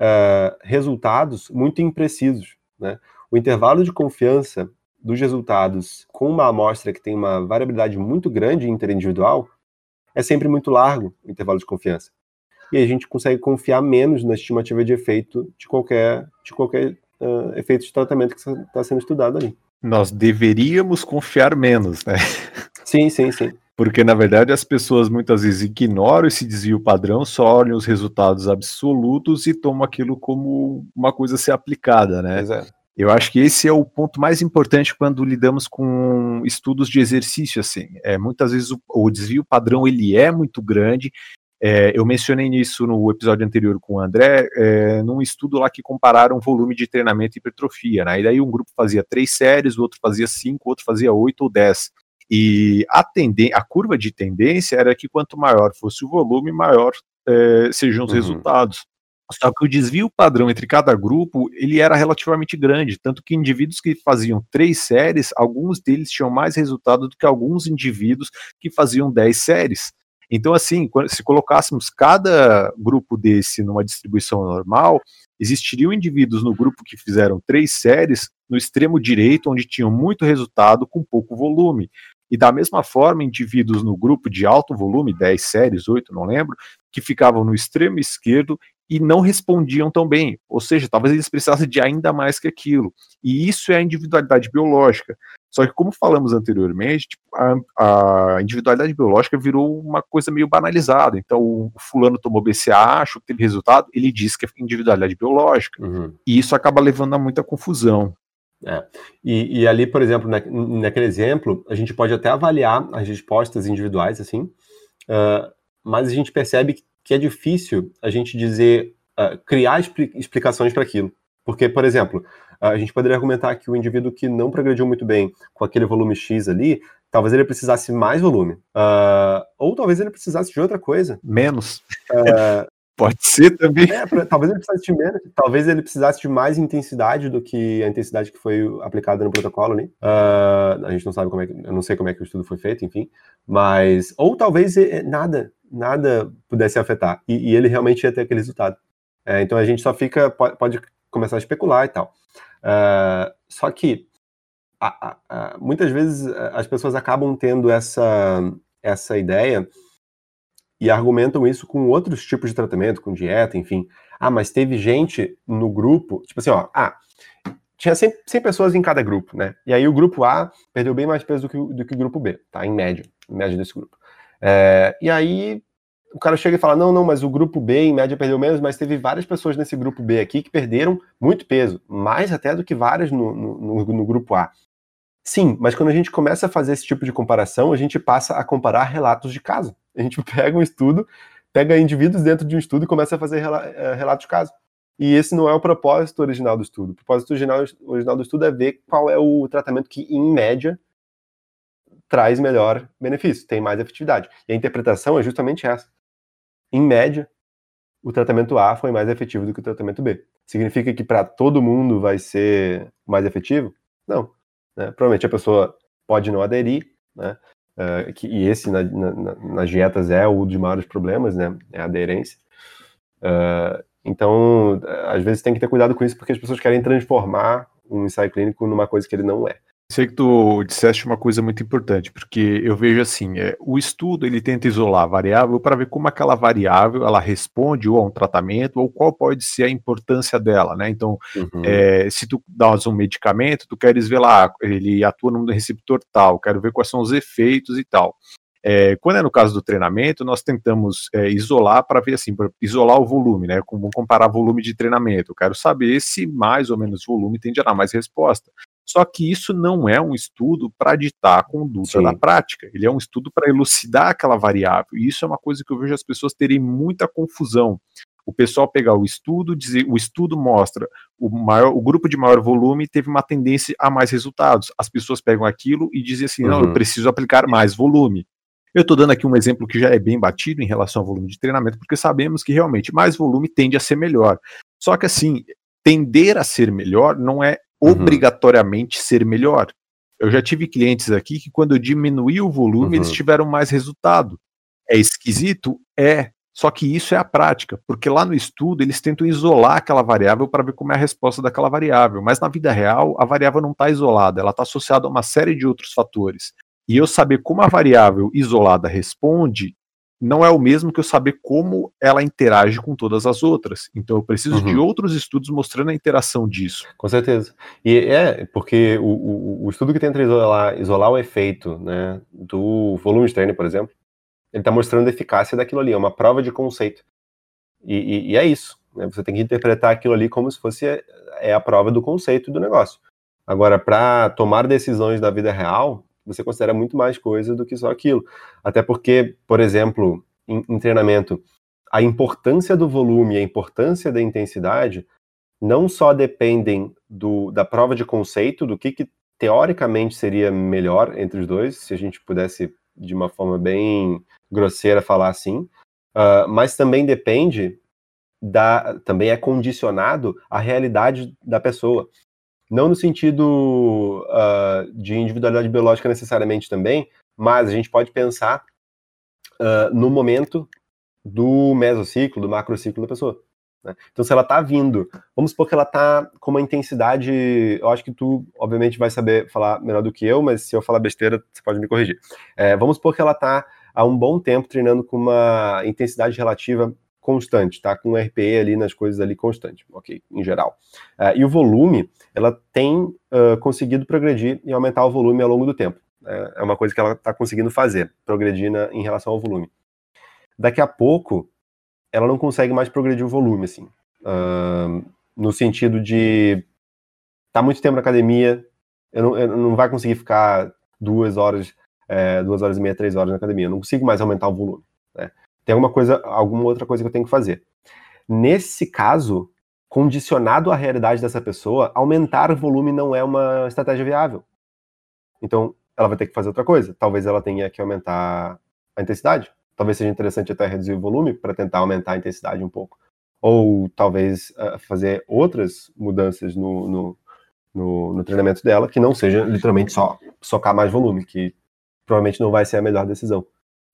uh, resultados muito imprecisos. Né? O intervalo de confiança dos resultados com uma amostra que tem uma variabilidade muito grande interindividual é sempre muito largo o intervalo de confiança e a gente consegue confiar menos na estimativa de efeito de qualquer, de qualquer uh, efeito de tratamento que está sendo estudado ali. Nós deveríamos confiar menos, né? Sim, sim, sim. Porque, na verdade, as pessoas muitas vezes ignoram esse desvio padrão, só olham os resultados absolutos e tomam aquilo como uma coisa a ser aplicada, né? Exato. Eu acho que esse é o ponto mais importante quando lidamos com estudos de exercício, assim. É, muitas vezes o, o desvio padrão ele é muito grande é, eu mencionei nisso no episódio anterior com o André, é, num estudo lá que compararam volume de treinamento e hipertrofia, né? E daí um grupo fazia três séries, o outro fazia cinco, o outro fazia oito ou dez. E a, a curva de tendência era que quanto maior fosse o volume, maior é, sejam os uhum. resultados. Só que o desvio padrão entre cada grupo ele era relativamente grande, tanto que indivíduos que faziam três séries, alguns deles tinham mais resultado do que alguns indivíduos que faziam dez séries. Então, assim, se colocássemos cada grupo desse numa distribuição normal, existiriam indivíduos no grupo que fizeram três séries no extremo direito, onde tinham muito resultado com pouco volume. E da mesma forma, indivíduos no grupo de alto volume, 10 séries, 8, não lembro, que ficavam no extremo esquerdo e não respondiam tão bem. Ou seja, talvez eles precisassem de ainda mais que aquilo. E isso é a individualidade biológica. Só que, como falamos anteriormente, tipo, a, a, individualidade biológica virou uma coisa meio banalizada. Então, o fulano tomou BCA, achou que teve resultado, ele diz que é individualidade biológica. Uhum. E isso acaba levando a muita confusão. É. E, e, ali, por exemplo, na, naquele exemplo, a gente pode até avaliar as respostas individuais, assim, uh, mas a gente percebe que que é difícil a gente dizer, uh, criar expli explicações para aquilo. Porque, por exemplo, a gente poderia argumentar que o indivíduo que não progrediu muito bem com aquele volume X ali, talvez ele precisasse mais volume. Uh, ou talvez ele precisasse de outra coisa. Menos. Uh, <laughs> Pode ser também. É, pra, talvez ele precisasse de menos. Talvez ele precisasse de mais intensidade do que a intensidade que foi aplicada no protocolo ali. Uh, a gente não sabe como é que. Eu não sei como é que o estudo foi feito, enfim. Mas. Ou talvez nada nada pudesse afetar. E, e ele realmente ia ter aquele resultado. É, então a gente só fica, pode, pode, começar a especular e tal. Uh, só que a, a, a, muitas vezes as pessoas acabam tendo essa, essa ideia e argumentam isso com outros tipos de tratamento, com dieta, enfim. Ah, mas teve gente no grupo, tipo assim, ó, ah, tinha 100, 100 pessoas em cada grupo, né? E aí o grupo A perdeu bem mais peso do que, do que o grupo B, tá? Em média, em média desse grupo. É, e aí o cara chega e fala: não, não, mas o grupo B em média perdeu menos, mas teve várias pessoas nesse grupo B aqui que perderam muito peso, mais até do que várias no, no, no, grupo A. Sim, mas quando a gente começa a fazer esse tipo de comparação, a gente passa a comparar relatos de caso. A gente <laughs> pega um estudo, pega indivíduos dentro de um estudo e começa a fazer eh, relato de caso. E esse não é o propósito original do estudo. O propósito original, original do estudo é ver qual é o tratamento que, em média, traz melhor benefício, tem mais efetividade. E a interpretação é justamente essa. Em média, o tratamento A foi mais efetivo do que o tratamento B. Significa que para todo mundo vai ser mais efetivo? Não. Né? Provavelmente a pessoa pode não aderir, né? Uh, que, e esse na, na, nas dietas é o de maiores problemas, né? É a aderência. Uh, então, às vezes tem que ter cuidado com isso porque as pessoas querem transformar um ensaio clínico numa coisa que ele não é. Sei que tu disseste uma coisa muito importante, porque eu vejo assim, é, o estudo ele tenta isolar a variável para ver como aquela variável ela responde ou a um tratamento ou qual pode ser a importância dela, né? Então, uhum. é, se tu dás um medicamento, tu queres ver lá, ele atua no receptor tal, quero ver quais são os efeitos e tal. É, quando é no caso do treinamento, nós tentamos é, isolar para ver assim, isolar o volume, né? Como comparar volume de treinamento. Eu quero saber se mais ou menos volume tende a dar mais resposta. Só que isso não é um estudo para ditar a conduta Sim. da prática, ele é um estudo para elucidar aquela variável. E isso é uma coisa que eu vejo as pessoas terem muita confusão. O pessoal pegar o estudo, dizer, o estudo mostra o maior, o grupo de maior volume teve uma tendência a mais resultados. As pessoas pegam aquilo e dizem assim: uhum. não, eu uhum. preciso aplicar mais volume. Eu estou dando aqui um exemplo que já é bem batido em relação ao volume de treinamento, porque sabemos que realmente mais volume tende a ser melhor. Só que assim, tender a ser melhor não é Uhum. obrigatoriamente ser melhor. Eu já tive clientes aqui que quando eu diminuí o volume, uhum. eles tiveram mais resultado. É esquisito? É. Só que isso é a prática, porque lá no estudo eles tentam isolar aquela variável para ver como é a resposta daquela variável, mas na vida real a variável não está isolada, ela está associada a uma série de outros fatores. E eu saber como a variável isolada responde não é o mesmo que eu saber como ela interage com todas as outras. Então eu preciso uhum. de outros estudos mostrando a interação disso. Com certeza. E é porque o, o, o estudo que tenta isolar, isolar o efeito né, do volume de treino, por exemplo, ele está mostrando a eficácia daquilo ali, é uma prova de conceito. E, e, e é isso. Né? Você tem que interpretar aquilo ali como se fosse é a prova do conceito do negócio. Agora, para tomar decisões da vida real, você considera muito mais coisa do que só aquilo. Até porque, por exemplo, em, em treinamento, a importância do volume e a importância da intensidade não só dependem do, da prova de conceito, do que, que teoricamente seria melhor entre os dois, se a gente pudesse, de uma forma bem grosseira, falar assim, uh, mas também depende da. também é condicionado à realidade da pessoa não no sentido uh, de individualidade biológica necessariamente também, mas a gente pode pensar uh, no momento do mesociclo, do macrociclo da pessoa. Né? Então, se ela está vindo, vamos supor que ela está com uma intensidade, eu acho que tu, obviamente, vai saber falar melhor do que eu, mas se eu falar besteira, você pode me corrigir. É, vamos supor que ela está há um bom tempo treinando com uma intensidade relativa constante, tá? Com RPE ali nas coisas ali constante, ok, em geral. Uh, e o volume, ela tem uh, conseguido progredir e aumentar o volume ao longo do tempo. É, é uma coisa que ela está conseguindo fazer, progredir na, em relação ao volume. Daqui a pouco, ela não consegue mais progredir o volume, assim. Uh, no sentido de tá muito tempo na academia, eu não, eu não vai conseguir ficar duas horas, é, duas horas e meia, três horas na academia. Eu não consigo mais aumentar o volume. Tem alguma coisa, alguma outra coisa que eu tenho que fazer. Nesse caso, condicionado à realidade dessa pessoa, aumentar o volume não é uma estratégia viável. Então, ela vai ter que fazer outra coisa. Talvez ela tenha que aumentar a intensidade. Talvez seja interessante até reduzir o volume para tentar aumentar a intensidade um pouco. Ou talvez uh, fazer outras mudanças no, no, no, no, treinamento dela, que não seja literalmente só socar mais volume, que provavelmente não vai ser a melhor decisão.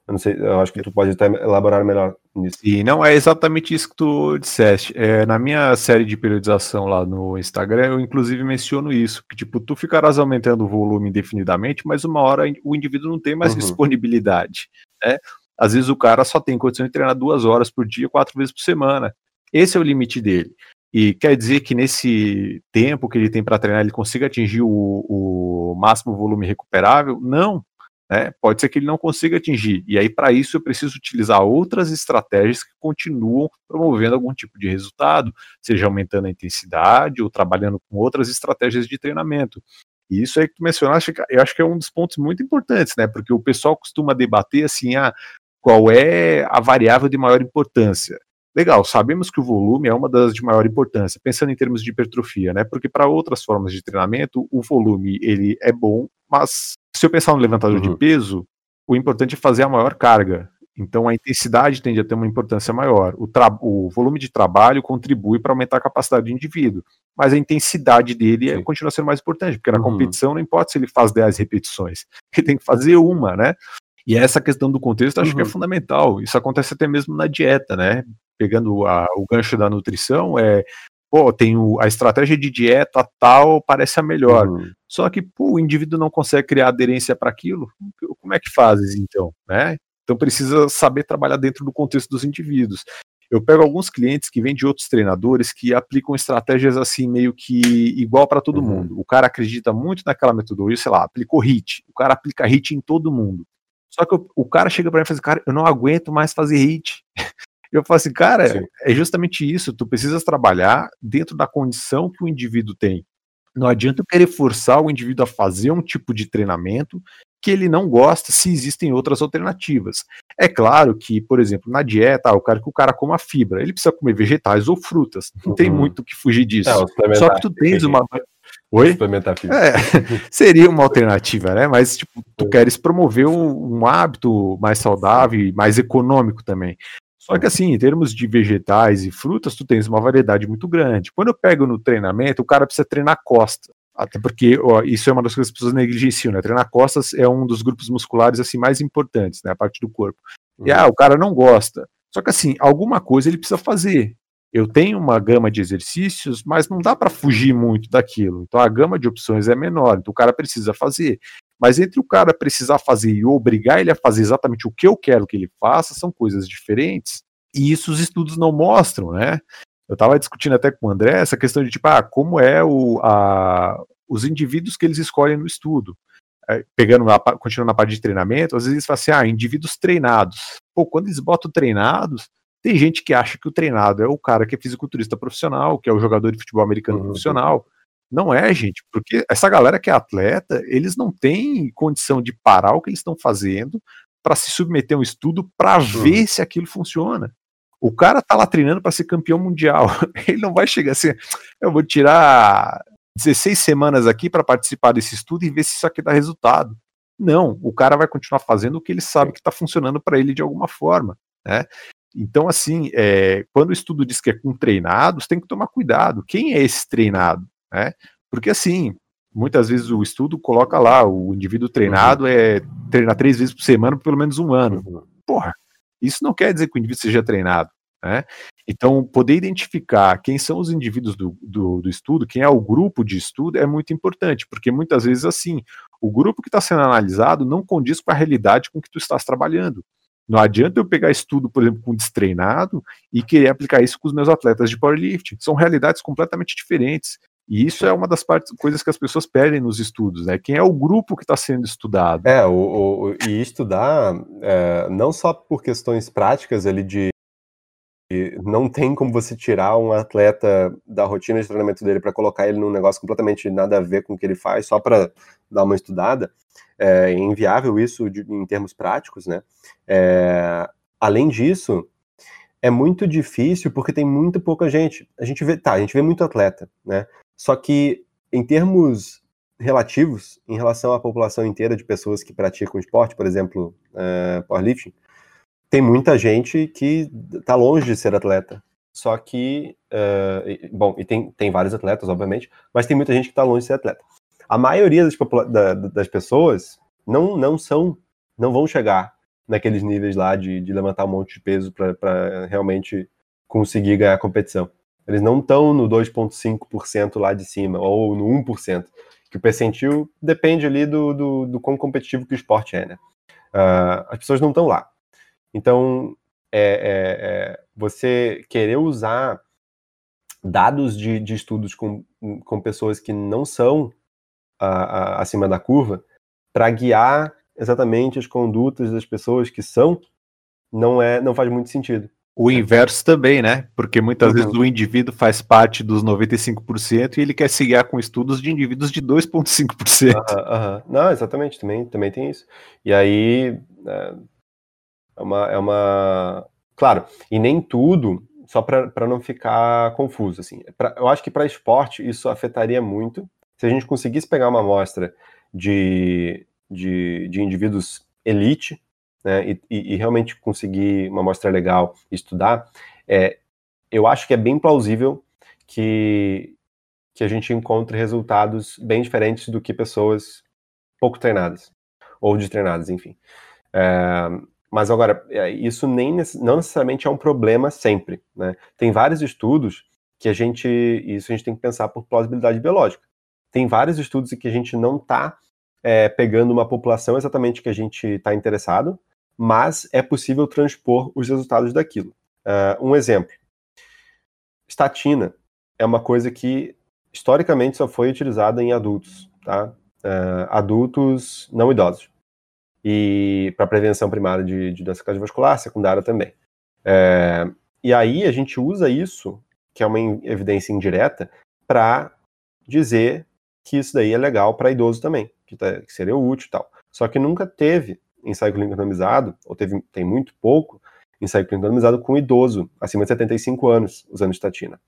Eu não sei, eu acho que tu pode até elaborar melhor nisso. E não é exatamente isso que tu disseste. É, na minha série de periodização lá no Instagram, eu inclusive menciono isso, que tipo, tu ficarás aumentando o volume indefinidamente, mas uma hora o indivíduo não tem mais uhum. disponibilidade. Né? Às vezes o cara só tem condição de treinar duas horas por dia, quatro vezes por semana. Esse é o limite dele. E quer dizer que nesse tempo que ele tem para treinar, ele consiga atingir o, o máximo volume recuperável? Não, né? Pode ser que ele não consiga atingir. E aí, para isso, eu preciso utilizar outras estratégias que continuam promovendo algum tipo de resultado, seja aumentando a intensidade ou trabalhando com outras estratégias de treinamento. E isso aí que tu mencionaste, eu acho que é um dos pontos muito importantes, né? Porque o pessoal costuma debater assim, ah, qual é a variável de maior importância. Legal, sabemos que o volume é uma das de maior importância, pensando em termos de hipertrofia, né? Porque para outras formas de treinamento, o volume ele é bom, mas se eu pensar no levantador uhum. de peso, o importante é fazer a maior carga. Então a intensidade tende a ter uma importância maior. O, o volume de trabalho contribui para aumentar a capacidade do indivíduo, mas a intensidade dele é, continua sendo mais importante, porque na uhum. competição não importa se ele faz 10 repetições, <laughs> ele tem que fazer uma, né? E essa questão do contexto acho uhum. que é uhum. fundamental. Isso acontece até mesmo na dieta, né? Pegando a, o gancho da nutrição, é pô, tem o, a estratégia de dieta tal parece a melhor. Uhum. Só que, pô, o indivíduo não consegue criar aderência para aquilo. Como é que fazes então, né? Então precisa saber trabalhar dentro do contexto dos indivíduos. Eu pego alguns clientes que vêm de outros treinadores que aplicam estratégias assim meio que igual para todo uhum. mundo. O cara acredita muito naquela metodologia, sei lá, aplicou HIT. O cara aplica HIT em todo mundo. Só que o, o cara chega para mim e fala assim, cara, eu não aguento mais fazer HIT. Eu falo assim, cara, Sim. é justamente isso. Tu precisas trabalhar dentro da condição que o indivíduo tem. Não adianta eu querer forçar o indivíduo a fazer um tipo de treinamento que ele não gosta se existem outras alternativas. É claro que, por exemplo, na dieta, o cara que o cara coma fibra, ele precisa comer vegetais ou frutas. Não uhum. tem muito que fugir disso. É, Só que tu tens uma <laughs> Oi? Suplementar fibra. É, <laughs> seria uma alternativa, né? Mas tipo, tu queres promover um, um hábito mais saudável e mais econômico também. Só que assim, em termos de vegetais e frutas, tu tens uma variedade muito grande. Quando eu pego no treinamento, o cara precisa treinar costas. Até porque ó, isso é uma das coisas que as pessoas negligenciam, né? Treinar costas é um dos grupos musculares assim mais importantes, né? A parte do corpo. E ah, o cara não gosta. Só que assim, alguma coisa ele precisa fazer. Eu tenho uma gama de exercícios, mas não dá para fugir muito daquilo. Então a gama de opções é menor, então o cara precisa fazer. Mas entre o cara precisar fazer e obrigar ele a fazer exatamente o que eu quero que ele faça, são coisas diferentes. E isso os estudos não mostram, né? Eu estava discutindo até com o André essa questão de tipo, ah, como é o, a, os indivíduos que eles escolhem no estudo. É, pegando, na, continuando na parte de treinamento, às vezes eles falam assim, ah, indivíduos treinados. Pô, quando eles botam treinados, tem gente que acha que o treinado é o cara que é fisiculturista profissional, que é o jogador de futebol americano uhum. profissional. Não é, gente, porque essa galera que é atleta, eles não têm condição de parar o que eles estão fazendo para se submeter a um estudo para uhum. ver se aquilo funciona. O cara tá lá treinando para ser campeão mundial. <laughs> Ele não vai chegar assim, eu vou tirar 16 semanas aqui para participar desse estudo e ver se isso aqui dá resultado. Não, o cara vai continuar fazendo o que ele sabe que está funcionando para ele de alguma forma. Né? Então, assim, é, quando o estudo diz que é com treinados, tem que tomar cuidado. Quem é esse treinado? Né? Porque assim, muitas vezes o estudo coloca lá, o indivíduo treinado é treinar três vezes por semana por pelo menos um ano. Uhum. Porra, isso não quer dizer que o indivíduo seja treinado. Né? Então, poder identificar quem são os indivíduos do, do, do, estudo, quem é o grupo de estudo, é muito importante, porque muitas vezes, assim, o grupo que está sendo analisado não condiz com a realidade com que tu estás trabalhando. Não adianta eu pegar estudo, por exemplo, com destreinado e querer aplicar isso com os meus atletas de powerlifting. São realidades completamente diferentes. E isso é uma das partes, coisas que as pessoas perdem nos estudos, né? Quem é o grupo que está sendo estudado? É, o, o e estudar é, não só por questões práticas ali de não tem como você tirar um atleta da rotina de treinamento dele para colocar ele num negócio completamente nada a ver com o que ele faz, só para dar uma estudada. É inviável isso de, em termos práticos, né? É, além disso, é muito difícil porque tem muito pouca gente. A gente vê, tá, a gente vê muito atleta, né? Só que em termos relativos, em relação à população inteira de pessoas que praticam esporte, por exemplo, uh, powerlifting, tem muita gente que está longe de ser atleta. Só que, uh, bom, e tem, tem vários atletas, obviamente, mas tem muita gente que está longe de ser atleta. A maioria das, da, das pessoas não, não são, não vão chegar naqueles níveis lá de, de levantar um monte de peso para realmente conseguir ganhar a competição. Eles não estão no 2,5% lá de cima, ou no 1%, que o percentil depende ali do, do, do quão competitivo que o esporte é, né? Uh, as pessoas não estão lá. Então, é, é, é, você querer usar dados de, de estudos com, com pessoas que não são acima da curva para guiar exatamente as condutas das pessoas que são, não é, não faz muito sentido. O inverso também, né? Porque muitas uhum. vezes o indivíduo faz parte dos 95% e ele quer se guiar com estudos de indivíduos de 2,5%. Uhum, uhum. Não, exatamente, também, também tem isso. E aí, é, é uma, é uma. Claro, e nem tudo, só para não ficar confuso. Assim, pra, eu acho que para esporte isso afetaria muito. Se a gente conseguisse pegar uma amostra de, de, de indivíduos elite, né, e, e, realmente conseguir uma amostra legal estudar, é, eu acho que é bem plausível que, que a gente encontre resultados bem diferentes do que pessoas pouco treinadas, ou detreinadas, enfim. É, mas agora, é, isso nem não necessariamente é um problema sempre. Né? Tem vários estudos que a gente. Isso a gente tem que pensar por plausibilidade biológica. Tem vários estudos em que a gente não está é, pegando uma população exatamente que a gente está interessado, mas é possível transpor os resultados daquilo. Uh, um exemplo: estatina é uma coisa que historicamente só foi utilizada em adultos, tá? Uh, adultos não idosos e para prevenção primária de, de doença cardiovascular, secundária também. É, e aí a gente usa isso, que é uma evidência indireta, para dizer que isso daí é legal para idoso também, que, tá, que, seria útil e tal. Só que nunca teve ensaio clínico randomizado, ou teve, tem muito pouco ensaio clínico randomizado com idoso, acima de 75 anos, usando estatina.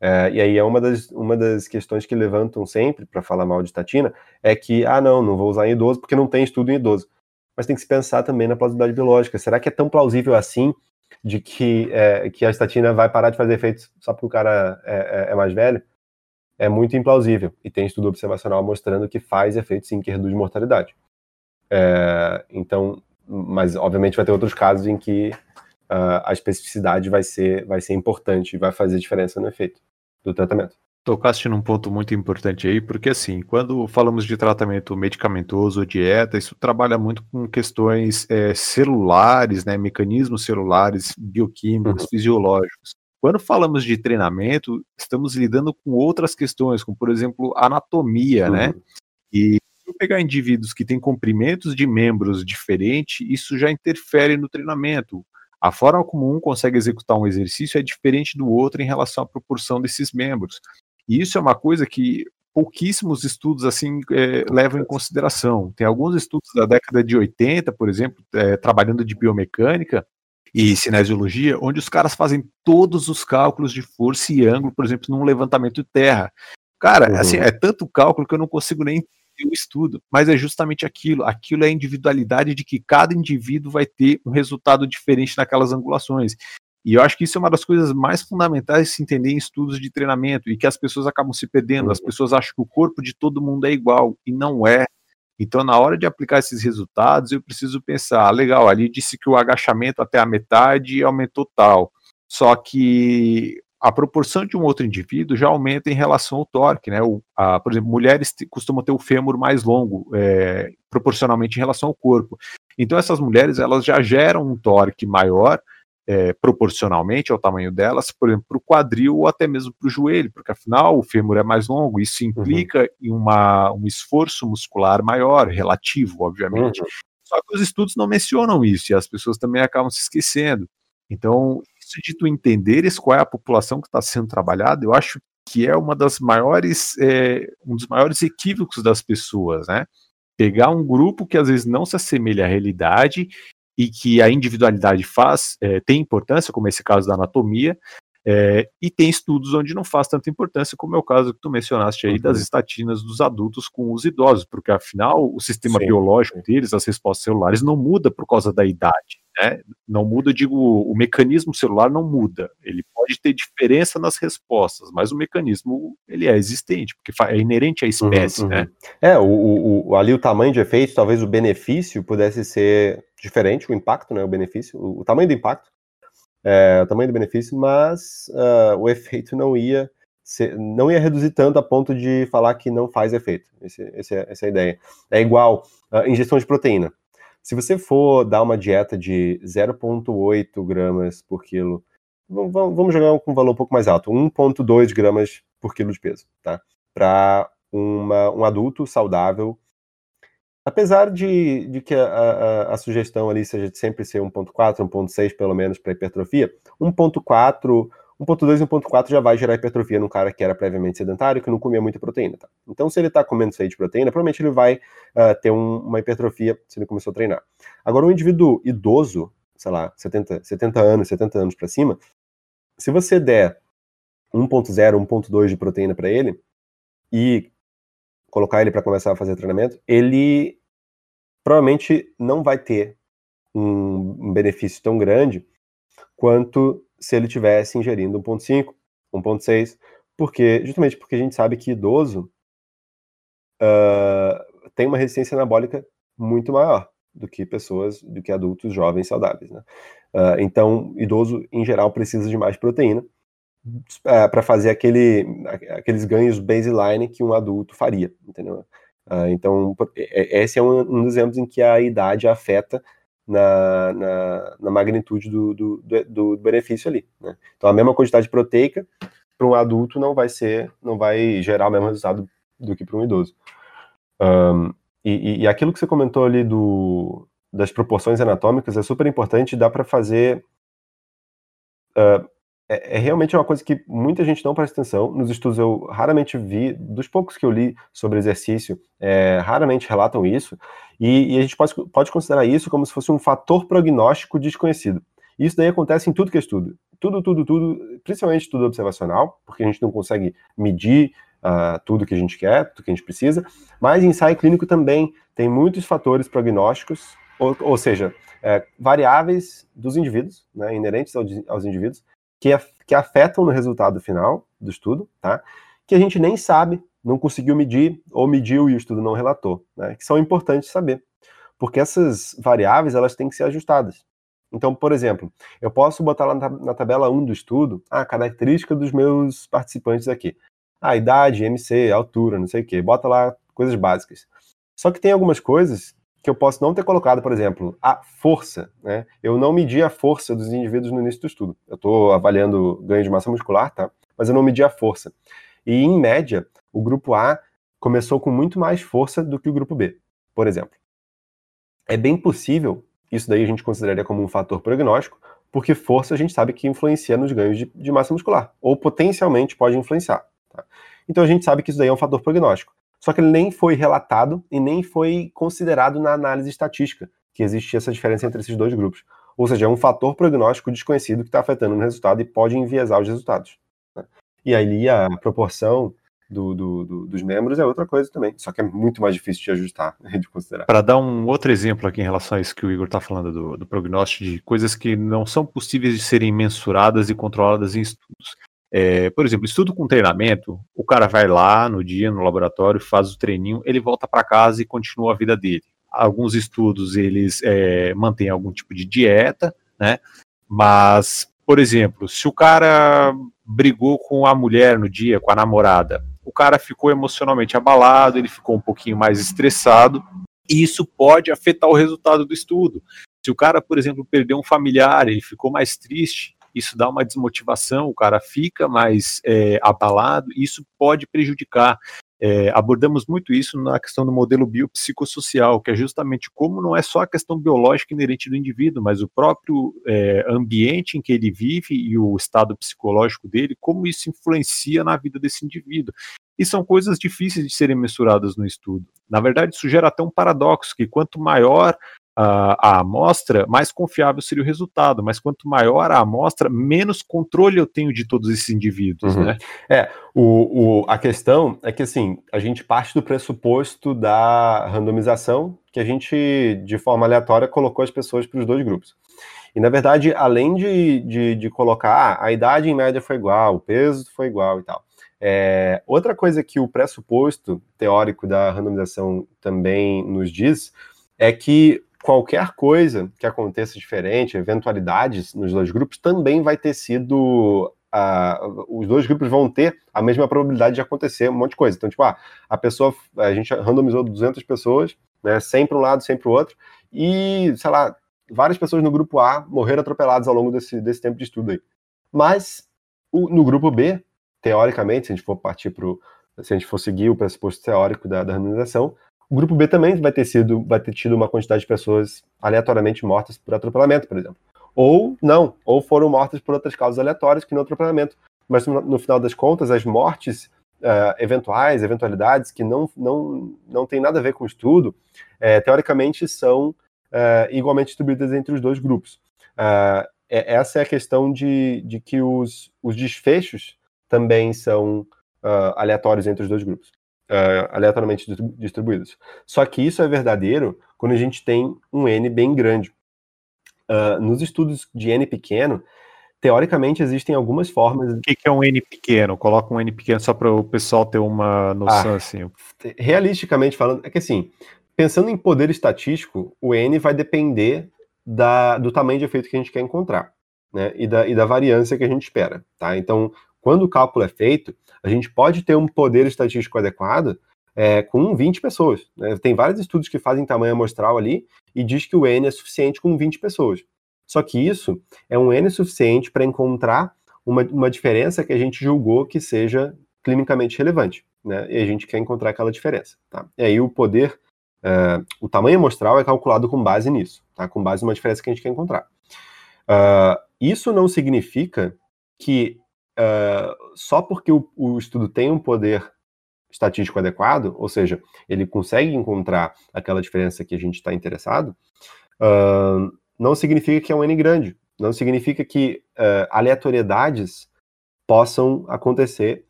É, e aí é uma das, uma das questões que levantam sempre para falar mal de estatina, é que, ah não, não vou usar em idoso porque não tem estudo em idoso mas tem que se pensar também na plausibilidade biológica. Será que é tão plausível assim de que, é, que a estatina vai parar de fazer efeitos só porque o cara é, é, é, mais velho? É muito implausível. E tem estudo observacional mostrando que faz efeito sim, que reduz mortalidade. É, então, mas obviamente vai ter outros casos em que uh, a especificidade vai ser, vai ser importante e vai fazer diferença no efeito do tratamento. Tocaste num ponto muito importante aí, porque assim, quando falamos de tratamento medicamentoso ou dieta, isso trabalha muito com questões é, celulares, né, mecanismos celulares, bioquímicos, uhum. fisiológicos. Quando falamos de treinamento, estamos lidando com outras questões, como por exemplo, anatomia, né? uhum. né? E pegar indivíduos que têm comprimentos de membros diferentes, isso já interfere no treinamento. A forma como um consegue executar um exercício é diferente do outro em relação à proporção desses membros. E isso é uma coisa que pouquíssimos estudos assim é, levam em consideração. Tem alguns estudos da década de 80, por exemplo, é, trabalhando de biomecânica e cinesiologia, onde os caras fazem todos os cálculos de força e ângulo, por exemplo, num levantamento de terra. Cara, uhum. assim, é tanto cálculo que eu não consigo nem o estudo, mas é justamente aquilo. Aquilo é a individualidade de que cada indivíduo vai ter um resultado diferente naquelas angulações. E eu acho que isso é uma das coisas mais fundamentais de se entender em estudos de treinamento e que as pessoas acabam se perdendo. As uhum. pessoas acham que o corpo de todo mundo é igual e não é. Então, na hora de aplicar esses resultados, eu preciso pensar: legal, ali disse que o agachamento até a metade aumentou tal. Só que a proporção de um outro indivíduo já aumenta em relação ao torque, né? O, a, por exemplo, mulheres costumam ter o fêmur mais longo, é, proporcionalmente em relação ao corpo. Então essas mulheres elas já geram um torque maior é, proporcionalmente ao tamanho delas, por exemplo, para o quadril ou até mesmo para o joelho, porque afinal o fêmur é mais longo, isso uhum. implica uhum. em uma, um esforço muscular maior, relativo, obviamente. Uhum. Só que os estudos não mencionam isso e as pessoas também acabam se esquecendo. Então, isso de tu entenderes qual é a população que está sendo trabalhada, eu acho que é uma das maiores, é, um dos maiores equívocos das pessoas, né? Pegar um grupo que às vezes não se assemelha à realidade e que a individualidade faz, é, tem importância, como esse caso da anatomia, é, e tem estudos onde não faz tanta importância, como é o caso que tu mencionaste aí uhum. das estatinas dos adultos com os idosos, porque afinal o sistema Sim. biológico deles, as respostas celulares, não muda por causa da idade. Né? Não muda, digo, o mecanismo celular não muda. Ele pode ter diferença nas respostas, mas o mecanismo ele é existente, porque é inerente à espécie, uhum, uhum. né? É, o, o, ali o tamanho de efeito, talvez o benefício pudesse ser diferente, o impacto, né? O benefício, o, o tamanho do impacto, é, o tamanho do benefício, mas uh, o efeito não ia ser, não ia reduzir tanto a ponto de falar que não faz efeito. Esse, esse é, essa é a ideia. É igual uh, ingestão de proteína. Se você for dar uma dieta de 0,8 gramas por quilo, vamos jogar com um valor um pouco mais alto, 1,2 gramas por quilo de peso, tá? Para um adulto saudável, apesar de, de que a, a, a, sugestão ali seja de sempre ser 1.4, 1.6 pelo menos para hipertrofia, 1.4 1.2 e 1.4 já vai gerar hipertrofia num cara que era previamente sedentário, que não comia muita proteína, tá? Então, se ele está comendo isso aí de proteína, provavelmente ele vai uh, ter um, uma hipertrofia se ele começou a treinar. Agora, um indivíduo idoso, sei lá, 70, 70 anos, 70 anos para cima, se você der 1.0, 1.2 de proteína para ele e colocar ele para começar a fazer treinamento, ele provavelmente não vai ter um, benefício tão grande quanto se ele tivesse ingerindo 1.5, 1.6, porque justamente porque a gente sabe que idoso uh, tem uma resistência anabólica muito maior do que pessoas, do que adultos jovens saudáveis, né? Uh, então, idoso em geral precisa de mais proteína é, para fazer aquele, aqueles ganhos baseline que um adulto faria, entendeu? Uh, então, esse é um, um dos exemplos em que a idade afeta na, na, na magnitude do, do, do, benefício ali. Né? Então a mesma quantidade proteica para um adulto não vai ser, não vai gerar o mesmo resultado do que para um idoso. Um, e, e, aquilo que você comentou ali do, das proporções anatômicas é super importante, dá para fazer uh, é, é, realmente uma coisa que muita gente não presta atenção. Nos estudos eu raramente vi, dos poucos que eu li sobre exercício, é, raramente relatam isso. E, e, a gente pode, pode considerar isso como se fosse um fator prognóstico desconhecido. Isso daí acontece em tudo que é estudo. Tudo, tudo, tudo, principalmente tudo observacional, porque a gente não consegue medir uh, tudo que a gente quer, tudo que a gente precisa. Mas ensaio clínico também tem muitos fatores prognósticos, ou, ou seja, é, variáveis dos indivíduos, né, inerentes aos indivíduos, que, que afetam no resultado final do estudo, tá? Que a gente nem sabe, não conseguiu medir, ou mediu e o estudo não relatou, né? Que são importantes saber. Porque essas variáveis, elas têm que ser ajustadas. Então, por exemplo, eu posso botar lá na tabela 1 do estudo a característica dos meus participantes aqui. A idade, MC, altura, não sei o quê. Bota lá coisas básicas. Só que tem algumas coisas que eu posso não ter colocado, por exemplo, a força. Né? Eu não medi a força dos indivíduos no início do estudo. Eu estou avaliando ganho de massa muscular, tá? Mas eu não medi a força. E, em média, o grupo A começou com muito mais força do que o grupo B, por exemplo. É bem possível, isso daí a gente consideraria como um fator prognóstico, porque força a gente sabe que influencia nos ganhos de, de massa muscular, ou potencialmente pode influenciar. Tá? Então a gente sabe que isso daí é um fator prognóstico. Só que ele nem foi relatado e nem foi considerado na análise estatística que existia essa diferença entre esses dois grupos. Ou seja, é um fator prognóstico desconhecido que está afetando o resultado e pode enviesar os resultados. Né? E aí a proporção do, do, do, dos membros é outra coisa também, só que é muito mais difícil de ajustar, <laughs> de considerar. Para dar um outro exemplo aqui em relação a isso que o Igor está falando do, do prognóstico, de coisas que não são possíveis de serem mensuradas e controladas em estudos. É, por exemplo, estudo com treinamento, o cara vai lá no dia, no laboratório, faz o treininho, ele volta para casa e continua a vida dele. Alguns estudos, eles é, mantêm algum tipo de dieta, né? Mas, por exemplo, se o cara brigou com a mulher no dia, com a namorada, o cara ficou emocionalmente abalado, ele ficou um pouquinho mais estressado, E isso pode afetar o resultado do estudo. Se o cara, por exemplo, perdeu um familiar, ele ficou mais triste, isso dá uma desmotivação, o cara fica mais é, abalado, e isso pode prejudicar. É, abordamos muito isso na questão do modelo biopsicossocial, que é justamente como não é só a questão biológica inerente do indivíduo, mas o próprio é, ambiente em que ele vive e o estado psicológico dele, como isso influencia na vida desse indivíduo. E são coisas difíceis de serem mensuradas no estudo. Na verdade, isso gera até um paradoxo, que quanto maior a, a amostra, mais confiável seria o resultado. Mas quanto maior a amostra, menos controle eu tenho de todos esses indivíduos, uhum. né? É, o, o, a questão é que assim, a gente parte do pressuposto da randomização, que a gente, de forma aleatória, colocou as pessoas para os dois grupos. E na verdade, além de, de, de colocar ah, a idade em média foi igual, o peso foi igual e tal. É, outra coisa que o pressuposto teórico da randomização também nos diz é que qualquer coisa que aconteça diferente, eventualidades nos dois grupos, também vai ter sido. Uh, os dois grupos vão ter a mesma probabilidade de acontecer um monte de coisa. Então, tipo, ah, a pessoa, a gente randomizou 200 pessoas, né, 100 para um lado, 100 para o outro, e, sei lá, várias pessoas no grupo A morreram atropeladas ao longo desse, desse tempo de estudo aí. Mas o, no grupo B, teoricamente, se a gente for partir para se a gente for seguir o pressuposto teórico da, da randomização, o grupo B também vai ter sido, vai ter tido uma quantidade de pessoas aleatoriamente mortas por atropelamento, por exemplo. Ou não, ou foram mortas por outras causas aleatórias que não atropelamento. Mas no, final das contas, as mortes uh, eventuais, eventualidades que não, não, não tem nada a ver com o estudo, uh, teoricamente são uh, igualmente distribuídas entre os dois grupos. Essa é a questão de, de que os, os desfechos também são aleatórios entre os dois grupos uh, aleatoriamente distribuídos. Só que isso é verdadeiro quando a gente tem um N bem grande. Uh, nos estudos de N pequeno, teoricamente existem algumas formas. O que, que, é um N pequeno? Coloca um N pequeno só para o pessoal ter uma noção ah, assim. Realisticamente falando, é que assim, pensando em poder estatístico, o N vai depender da, do tamanho de efeito que a gente quer encontrar, né? E da, e da variância que a gente espera, tá? Então, quando o cálculo é feito, a gente pode ter um poder estatístico adequado é, com 20 pessoas. Né? Tem vários estudos que fazem tamanho amostral ali e diz que o N é suficiente com 20 pessoas. Só que isso é um N suficiente para encontrar uma, uma diferença que a gente julgou que seja clinicamente relevante. Né? E a gente quer encontrar aquela diferença. Tá? E aí o poder, uh, o tamanho amostral é calculado com base nisso, tá? com base numa diferença que a gente quer encontrar. Uh, isso não significa que uh, só porque o, o, estudo tem um poder estatístico adequado, ou seja, ele consegue encontrar aquela diferença que a gente está interessado, uh, não significa que é um N grande. Não significa que uh, aleatoriedades possam acontecer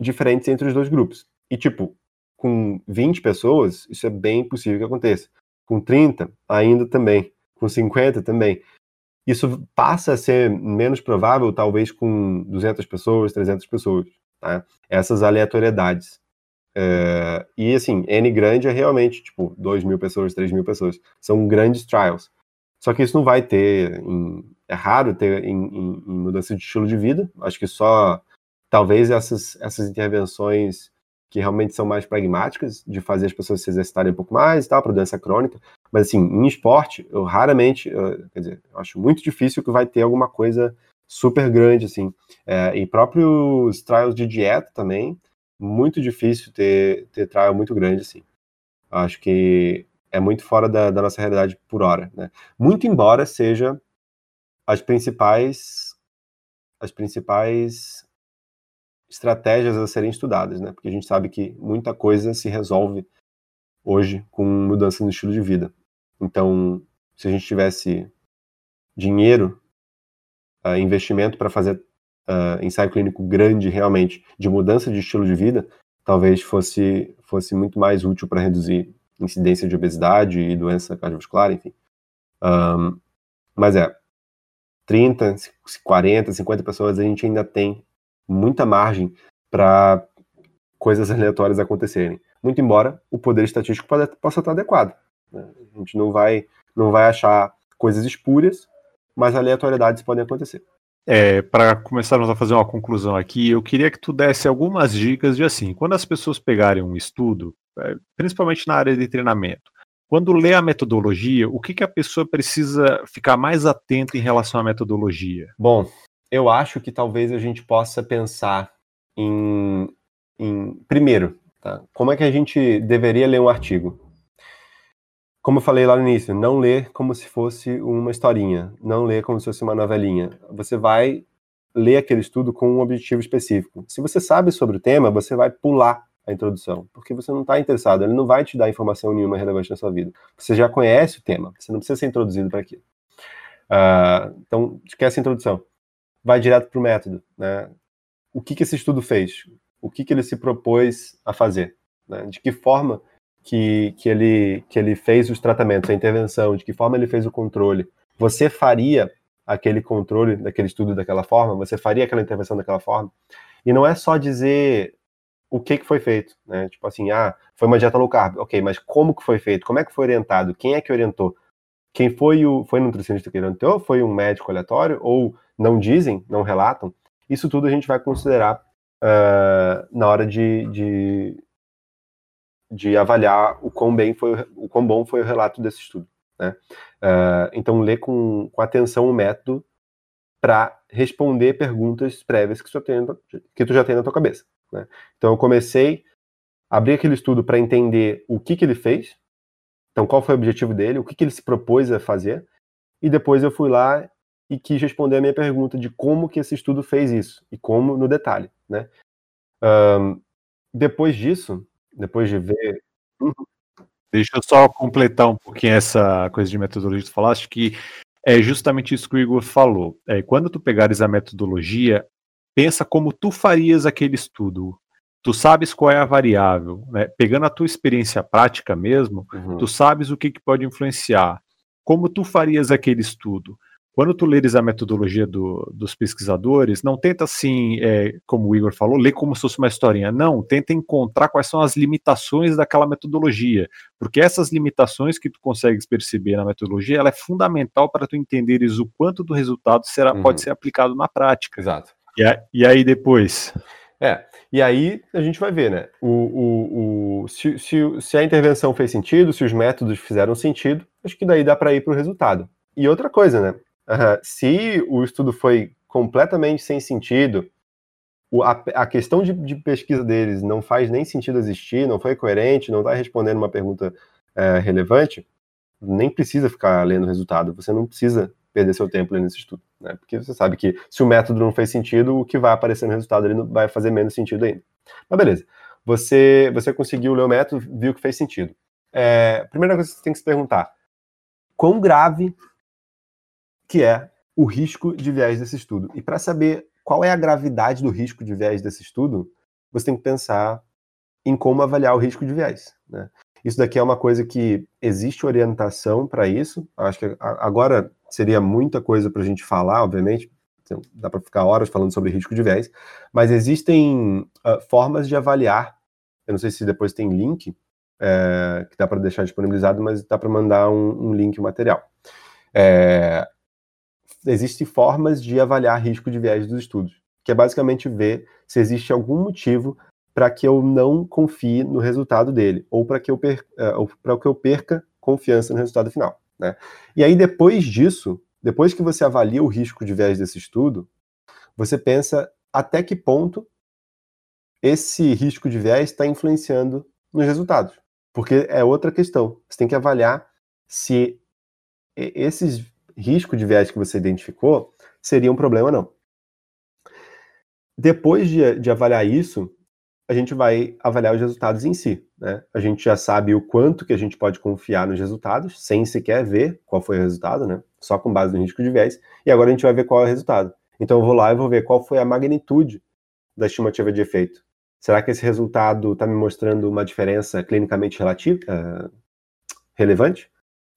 diferentes entre os dois grupos. E, tipo, com 20 pessoas, isso é bem possível que aconteça. Com 30, ainda também. Com 50 também. Isso passa a ser menos provável, talvez, com 200 pessoas, 300 pessoas. Tá? Essas aleatoriedades. É, e, assim, N grande é realmente, tipo, 2 mil pessoas, 3 mil pessoas. São grandes trials. Só que isso não vai ter, em, é raro ter em, em, em, mudança de estilo de vida. Acho que só, talvez, essas, essas intervenções que realmente são mais pragmáticas, de fazer as pessoas se exercitarem um pouco mais e tal, para doença crônica. Mas, assim, em esporte, eu raramente, eu, quer dizer, eu acho muito difícil que vai ter alguma coisa super grande, assim. É, e próprios trials de dieta também, muito difícil ter, ter trial muito grande, assim. Acho que é muito fora da, da nossa realidade por hora, né? Muito embora seja as principais as principais estratégias a serem estudadas, né? Porque a gente sabe que muita coisa se resolve hoje com mudança no estilo de vida. Então, se a gente tivesse dinheiro, uh, investimento para fazer uh, ensaio clínico grande realmente de mudança de estilo de vida, talvez fosse, fosse muito mais útil para reduzir incidência de obesidade e doença cardiovascular, enfim. Um, mas é, 30, 40, 50 pessoas a gente ainda tem muita margem para coisas <laughs> aleatórias acontecerem. Muito embora o poder estatístico possa estar adequado. Né? A gente não vai, não vai achar coisas espúrias, mas aleatoriedades podem acontecer. É, para começarmos a fazer uma conclusão aqui, eu queria que tu desse algumas dicas de assim, quando as pessoas pegarem um estudo, é, principalmente na área de treinamento, Quando lê a metodologia, o que, que a pessoa precisa ficar mais atenta em relação à metodologia? Bom, eu acho que talvez a gente possa pensar em, em primeiro, tá? como é que a gente deveria ler um artigo? Como eu falei lá no início, não ler como se fosse uma historinha, não ler como se fosse uma novelinha. Você vai ler aquele estudo com um objetivo específico. Se você sabe sobre o tema, você vai pular a introdução, porque você não está interessado, ele não vai te dar informação nenhuma relevante na sua vida. Você já conhece o tema, você não precisa ser introduzido para aquilo. Uh, então, esquece a introdução. Vai direto para o método. Né? O que, que esse estudo fez? O que, que ele se propôs a fazer? Né? De que forma que, que, ele, que ele fez os tratamentos, a intervenção, de que forma ele fez o controle? Você faria aquele controle daquele estudo daquela forma? Você faria aquela intervenção daquela forma? E não é só dizer o que, que foi feito, né? Tipo assim, ah, foi uma dieta low carb, ok, mas como que foi feito? Como é que foi orientado? Quem é que orientou? Quem foi o foi nutricionista que orientou? Foi um médico aleatório? Ou não dizem, não relatam? Isso tudo a gente vai considerar uh, na hora de, de, de, avaliar o quão, bem foi, o quão bom foi o relato desse estudo. Né? Uh, então, ler com, com atenção o método para responder perguntas prévias que tem, que tu já tem na tua cabeça. Né? Então eu comecei, abri aquele estudo para entender o que, que ele fez, então qual foi o objetivo dele, o que, que ele se propôs a fazer, e depois eu fui lá e quis responder a minha pergunta de como que esse estudo fez isso, e como no detalhe. Né? Depois disso, depois de ver... Uhum. Deixa eu só completar um pouquinho essa coisa de metodologia que tu falaste, que é justamente isso que o Igor falou. É, quando tu pegares a metodologia, pensa como tu farias aquele estudo. Tu sabes qual é a variável, né? Pegando a tua experiência prática mesmo, uhum. tu sabes o que, que pode influenciar. Como tu farias aquele estudo? Quando tu leres a metodologia do, dos pesquisadores, não tenta assim, é, como o Igor falou, ler como se fosse uma historinha. Não, tenta encontrar quais são as limitações daquela metodologia, porque essas limitações que tu consegues perceber na metodologia, ela é fundamental para tu entenderes o quanto do resultado será, uhum. pode ser aplicado na prática. Exato. E, a, e aí depois? É, e aí a gente vai ver, né? O, o, o, se, se, se a intervenção fez sentido, se os métodos fizeram sentido, acho que daí dá para ir para o resultado. E outra coisa, né? Se o estudo foi completamente sem sentido, o, a, a, questão de, de, pesquisa deles não faz nem sentido existir, não foi coerente, não está respondendo uma pergunta é, relevante, nem precisa ficar lendo o resultado. Você não precisa perder seu tempo lendo esse estudo, né? Porque você sabe que se o método não fez sentido, o que vai aparecer no resultado ele vai fazer menos sentido ainda. Mas beleza, você, você conseguiu ler o método, viu que fez sentido. É, primeira coisa que você tem que se perguntar, quão grave que é o risco de viés desse estudo? E para saber qual é a gravidade do risco de viés desse estudo, você tem que pensar em como avaliar o risco de viés. Né? Isso daqui é uma coisa que existe orientação para isso. Acho que agora seria muita coisa para a gente falar, obviamente, então, dá para ficar horas falando sobre risco de viés, mas existem uh, formas de avaliar. Eu não sei se depois tem link é, que dá para deixar disponibilizado, mas dá para mandar um, um, link material. É, existem formas de avaliar risco de viés dos estudos, que é basicamente ver se existe algum motivo para que eu não confie no resultado dele, ou para que, eu per, uh, que eu perca confiança no resultado final. Né? E aí, depois disso, depois que você avalia o risco de viés desse estudo, você pensa até que ponto esse risco de viés está influenciando nos resultados. Porque é outra questão. Você tem que avaliar se esses riscos de viés que você identificou seria um problema não. Depois de, de avaliar isso, a gente vai avaliar os resultados em si. Né? A gente já sabe o quanto que a gente pode confiar nos resultados, sem sequer ver qual foi o resultado, né? só com base no risco de viés, e agora a gente vai ver qual é o resultado. Então eu vou lá e vou ver qual foi a magnitude da estimativa de efeito. Será que esse resultado está me mostrando uma diferença clinicamente relativa, uh, relevante?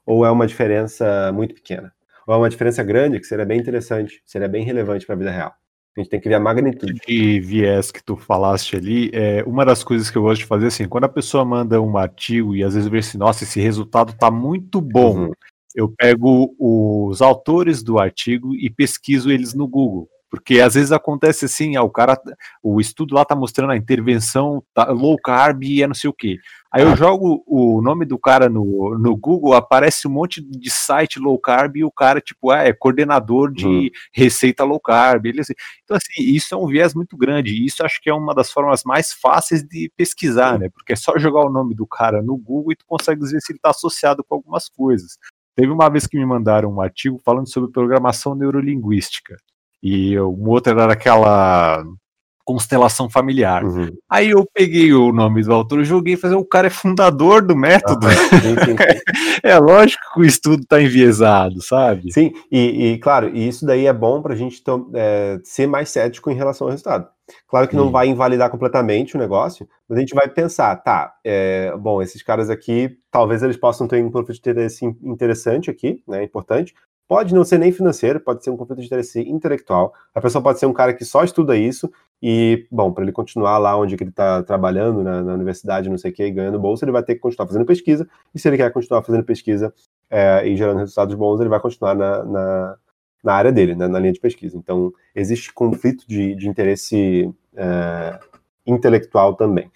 Ou é uma diferença muito pequena? Ou é uma diferença grande, que seria bem interessante, seria bem relevante para a vida real? A gente tem que ver a magnitude. De viés que tu falaste ali, é, uma das coisas que eu gosto de fazer assim, quando a pessoa manda um artigo e às vezes vê assim, nossa, esse resultado tá muito bom. Uhum. Eu pego os autores do artigo e pesquiso eles no Google. Porque às vezes acontece assim, ah, o cara, o estudo lá tá mostrando a intervenção tá, low carb e é não sei o que. Aí eu jogo o nome do cara no, no Google, aparece um monte de site low carb e o cara, tipo, ah, é coordenador de uhum. receita low carb. Ele, assim, então, assim, isso é um viés muito grande. E isso acho que é uma das formas mais fáceis de pesquisar, né? Porque é só jogar o nome do cara no Google e tu consegue dizer se ele está associado com algumas coisas. Teve uma vez que me mandaram um artigo falando sobre programação neurolinguística. E um outro era aquela constelação familiar. Uhum. Aí eu peguei o nome do autor, joguei e falei, o cara é fundador do método. Ah, <laughs> sim, sim, sim. é lógico que o estudo está enviesado, sabe? Sim, e, e, claro, e isso daí é bom para a gente é, ser mais cético em relação ao resultado. Claro que não vai invalidar completamente o negócio, mas a gente vai pensar, tá, é, bom, esses caras aqui, talvez eles possam ter um interesse interessante aqui, né, importante, Pode não ser nem financeiro, pode ser um conflito de interesse intelectual. A pessoa pode ser um cara que só estuda isso e, bom, para ele continuar lá onde ele está trabalhando, na, na, universidade, não sei o que, ganhando bolsa, ele vai ter que continuar fazendo pesquisa. E se ele quer continuar fazendo pesquisa é, e gerando resultados bons, ele vai continuar na, na, na área dele, né, na linha de pesquisa. Então, existe conflito de, de interesse é, intelectual também.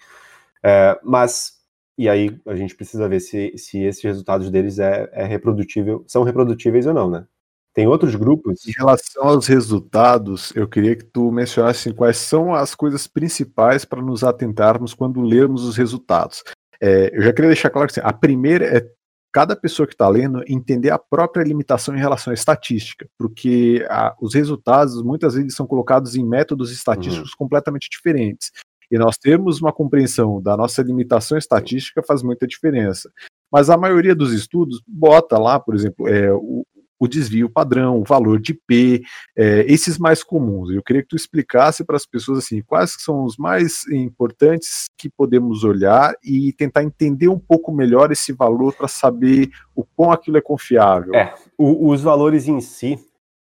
É, mas e aí a gente precisa ver se, se esses resultados deles é, é reprodutível, são reprodutíveis ou não, né? Tem outros grupos. Em relação aos resultados, eu queria que tu mencionasse quais são as coisas principais para nos atentarmos quando lermos os resultados. É, eu já queria deixar claro que assim, a primeira é cada pessoa que está lendo entender a própria limitação em relação à estatística, porque a, os resultados muitas vezes são colocados em métodos estatísticos uhum. completamente diferentes. E nós termos uma compreensão da nossa limitação estatística faz muita diferença. Mas a maioria dos estudos bota lá, por exemplo, é, o, o desvio padrão, o valor de P, é, esses mais comuns. Eu queria que tu explicasse para as pessoas assim, quais são os mais importantes que podemos olhar e tentar entender um pouco melhor esse valor para saber o quão aquilo é confiável. É, o, os valores em si,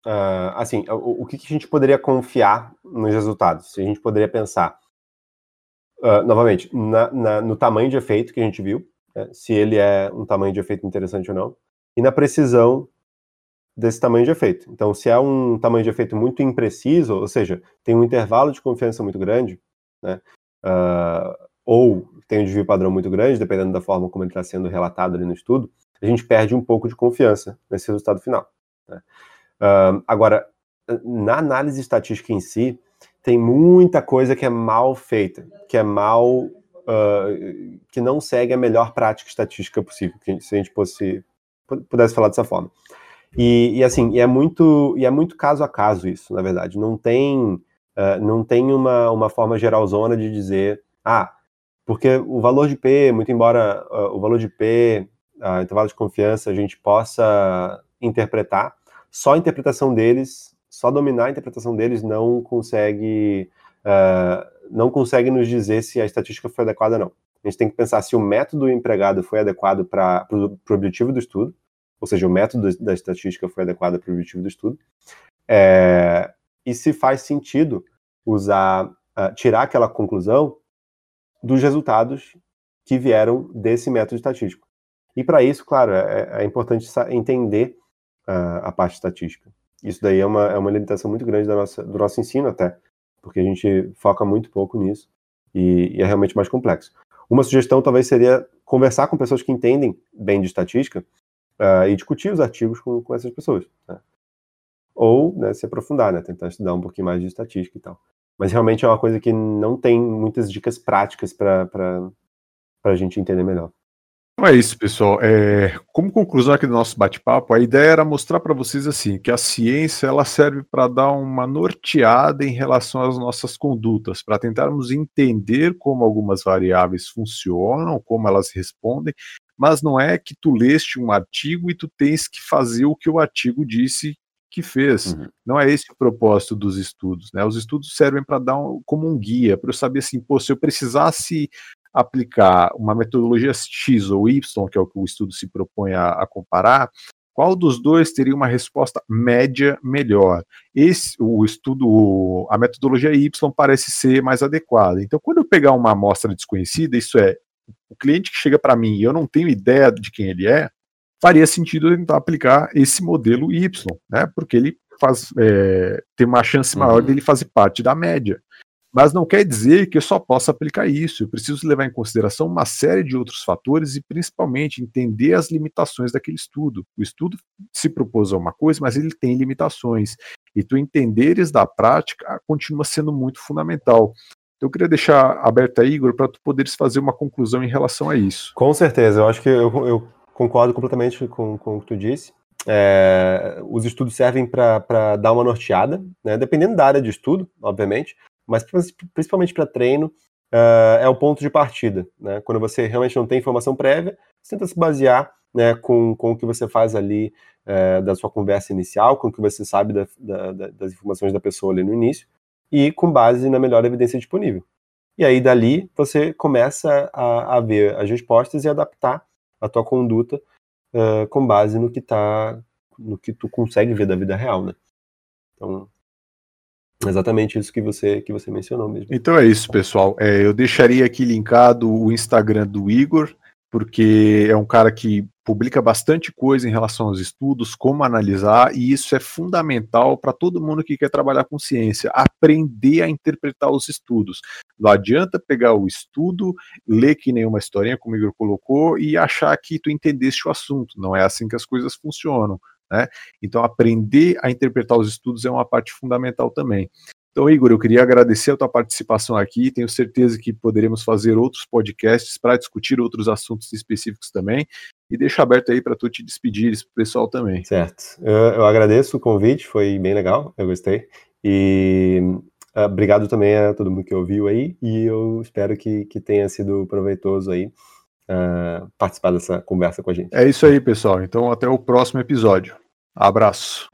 uh, assim, o, o que, que, a gente poderia confiar nos resultados? Se a gente poderia pensar, Uh, novamente, na, na, no tamanho de efeito que a gente viu, né, se ele é um tamanho de efeito interessante ou não, e na precisão desse tamanho de efeito. Então, se é um tamanho de efeito muito impreciso, ou seja, tem um intervalo de confiança muito grande, né, uh, ou tem um desvio padrão muito grande, dependendo da forma como ele está sendo relatado ali no estudo, a gente perde um pouco de confiança nesse resultado final. Né. Uh, agora, na análise estatística em si, tem muita coisa que é mal feita, que é mal, uh, que não segue a melhor prática estatística possível, se a gente fosse, pudesse falar dessa forma. E, e, assim, e é muito, e é muito caso a caso isso, na verdade. Não tem, uh, não tem uma, uma forma geralzona de dizer, ah, porque o valor de P, muito embora uh, o valor de P, uh, intervalo de confiança, a gente possa interpretar, só a interpretação deles só dominar a interpretação deles não consegue uh, não consegue nos dizer se a estatística foi adequada ou não. A gente tem que pensar se o método empregado foi adequado para o objetivo do estudo, ou seja, o método da estatística foi adequado para o objetivo do estudo, é, e se faz sentido usar, uh, tirar aquela conclusão dos resultados que vieram desse método estatístico. E para isso, claro, é, é importante entender uh, a parte estatística. Isso daí é uma, é uma limitação muito grande da nossa, do nosso ensino até, porque a gente foca muito pouco nisso e, e é realmente mais complexo. Uma sugestão talvez seria conversar com pessoas que entendem bem de estatística uh, e discutir os artigos com, com essas pessoas. Né? Ou né, se aprofundar, né, tentar estudar um pouquinho mais de estatística e tal. Mas realmente é uma coisa que não tem muitas dicas práticas para a gente entender melhor. Então é isso, pessoal. É, como conclusão aqui do nosso bate-papo, a ideia era mostrar para vocês assim que a ciência ela serve para dar uma norteada em relação às nossas condutas, para tentarmos entender como algumas variáveis funcionam, como elas respondem, mas não é que tu leste um artigo e tu tens que fazer o que o artigo disse que fez. Uhum. Não é esse o propósito dos estudos, né? Os estudos servem para dar um, como um guia, para eu saber assim, pô, se eu precisasse aplicar uma metodologia X ou Y, que é o que o estudo se propõe a, a comparar, qual dos dois teria uma resposta média melhor? Esse, o estudo, a metodologia Y parece ser mais adequada. Então, quando eu pegar uma amostra desconhecida, isso é, o cliente que chega para mim e eu não tenho ideia de quem ele é, faria sentido eu tentar aplicar esse modelo Y, né? Porque ele faz, é, tem uma chance maior uhum. dele fazer parte da média. Mas não quer dizer que eu só possa aplicar isso. Eu preciso levar em consideração uma série de outros fatores e, principalmente, entender as limitações daquele estudo. O estudo se propôs a uma coisa, mas ele tem limitações. E tu entenderes da prática continua sendo muito fundamental. Então, eu queria deixar aberto aí, Igor, para tu poderes fazer uma conclusão em relação a isso. Com certeza. Eu acho que eu, eu concordo completamente com, com o que tu disse. É, os estudos servem para dar uma norteada, né, dependendo da área de estudo, obviamente, mas principalmente para treino, uh, é o ponto de partida. Né? Quando você realmente não tem informação prévia, você tenta se basear né, com, com o que você faz ali uh, da sua conversa inicial, com o que você sabe da, da, das informações da pessoa ali no início, e com base na melhor evidência disponível. E aí, dali, você começa a, a ver as respostas e adaptar a tua conduta uh, com base no que tá, no que tu consegue ver da vida real, né? Então, Exatamente isso que você que você mencionou mesmo. Então é isso, pessoal. É, eu deixaria aqui linkado o Instagram do Igor, porque é um cara que publica bastante coisa em relação aos estudos, como analisar, e isso é fundamental para todo mundo que quer trabalhar com ciência, aprender a interpretar os estudos. Não adianta pegar o estudo, ler que nem uma historinha, como o Igor colocou, e achar que tu entendeste o assunto. Não é assim que as coisas funcionam. Né? Então, aprender a interpretar os estudos é uma parte fundamental também. Então, Igor, eu queria agradecer a tua participação aqui. Tenho certeza que poderemos fazer outros podcasts para discutir outros assuntos específicos também. E deixo aberto aí para tu te despedir para o pessoal também. Certo. Eu, eu, agradeço o convite, foi bem legal, eu gostei. E uh, obrigado também a todo mundo que ouviu aí. E eu espero que, que tenha sido proveitoso aí uh, participar dessa conversa com a gente. É isso aí, pessoal. Então, até o próximo episódio. Abraço.